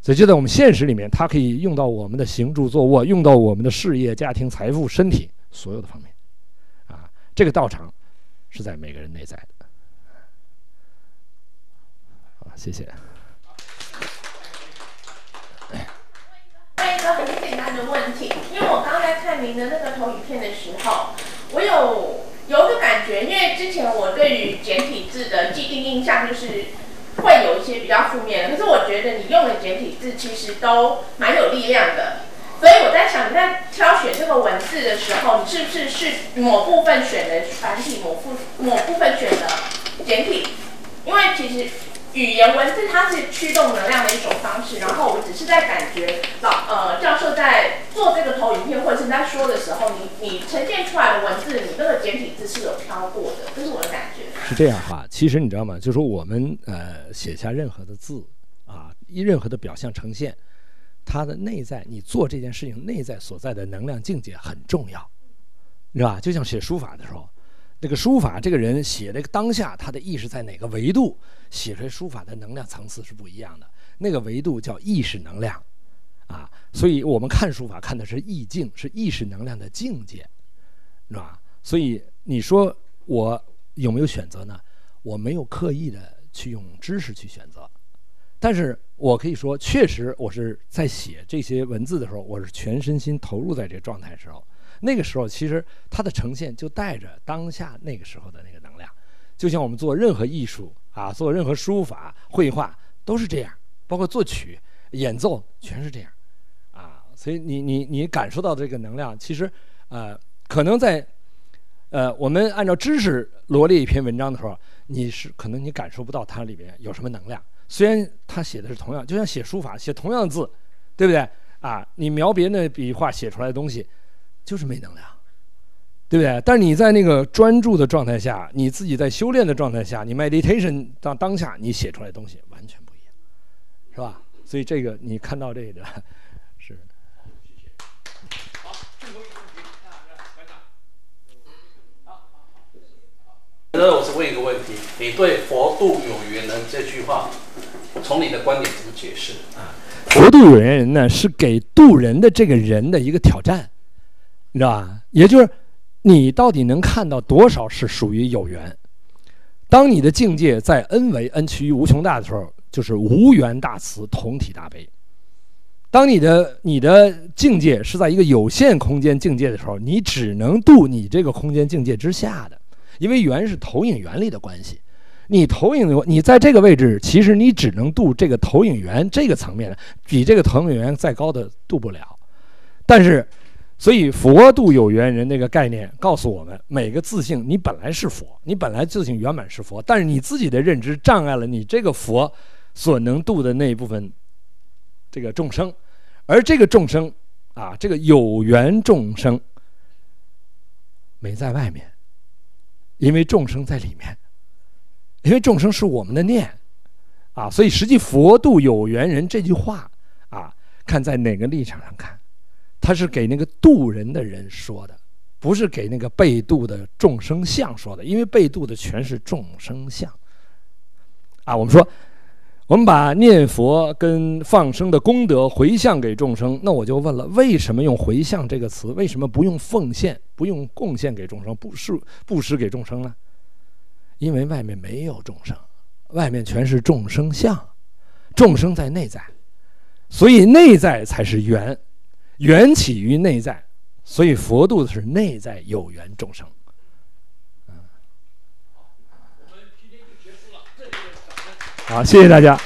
所以就在我们现实里面，它可以用到我们的行住坐卧，用到我们的事业、家庭、财富、身体所有的方面。啊，这个道场是在每个人内在的。好，谢谢。问一个很简单的问题，因为我刚才看您的那个投影片的时候，我有有个感觉，因为之前我对于简体字的既定印象就是会有一些比较负面，可是我觉得你用的简体字其实都蛮有力量的，所以我在想，你在挑选这个文字的时候，你是不是是某部分选的繁体，某部某部分选的简体？因为其实。语言文字它是驱动能量的一种方式，然后我只是在感觉老呃教授在做这个投影片或者是在说的时候，你你呈现出来的文字，你那个简体字是有飘过的，这是我的感觉。是这样哈，其实你知道吗？就是说我们呃写下任何的字啊，一任何的表象呈现，它的内在，你做这件事情内在所在的能量境界很重要，你知道吧？就像写书法的时候。这个书法，这个人写这个当下，他的意识在哪个维度，写出来书法的能量层次是不一样的。那个维度叫意识能量，啊，所以我们看书法看的是意境，是意识能量的境界，是吧？所以你说我有没有选择呢？我没有刻意的去用知识去选择，但是我可以说，确实我是在写这些文字的时候，我是全身心投入在这个状态的时候。那个时候，其实它的呈现就带着当下那个时候的那个能量，就像我们做任何艺术啊，做任何书法、绘画都是这样，包括作曲、演奏，全是这样，啊，所以你你你感受到这个能量，其实，呃，可能在，呃，我们按照知识罗列一篇文章的时候，你是可能你感受不到它里边有什么能量，虽然它写的是同样，就像写书法写同样的字，对不对？啊，你描别那笔画写出来的东西。就是没能量，对不对？但是你在那个专注的状态下，你自己在修炼的状态下，你 meditation 当当下，你写出来的东西完全不一样，是吧？所以这个你看到这个是。好，最后一个问题，班长。好。那我是问一个问题：你对“佛度有缘人”这句话，从你的观点怎么解释啊？“佛度有缘人”呢，是给渡人的这个人的一个挑战。你知道吧？也就是，你到底能看到多少是属于有缘？当你的境界在 n 维 n 趋于无穷大的时候，就是无缘大慈，同体大悲，当你的你的境界是在一个有限空间境界的时候，你只能度你这个空间境界之下的，因为缘是投影原理的关系。你投影，你在这个位置，其实你只能度这个投影源这个层面的，比这个投影源再高的度不了。但是，所以佛度有缘人那个概念告诉我们，每个自性你本来是佛，你本来自性圆满是佛，但是你自己的认知障碍了你这个佛所能度的那一部分这个众生，而这个众生啊，这个有缘众生没在外面，因为众生在里面。因为众生是我们的念，啊，所以实际“佛度有缘人”这句话，啊，看在哪个立场上看，他是给那个度人的人说的，不是给那个被度的众生相说的。因为被度的全是众生相，啊，我们说，我们把念佛跟放生的功德回向给众生，那我就问了，为什么用回向这个词？为什么不用奉献？不用贡献给众生？布施布施给众生呢？因为外面没有众生，外面全是众生相，众生在内在，所以内在才是缘，缘起于内在，所以佛度的是内在有缘众生。好，谢谢大家。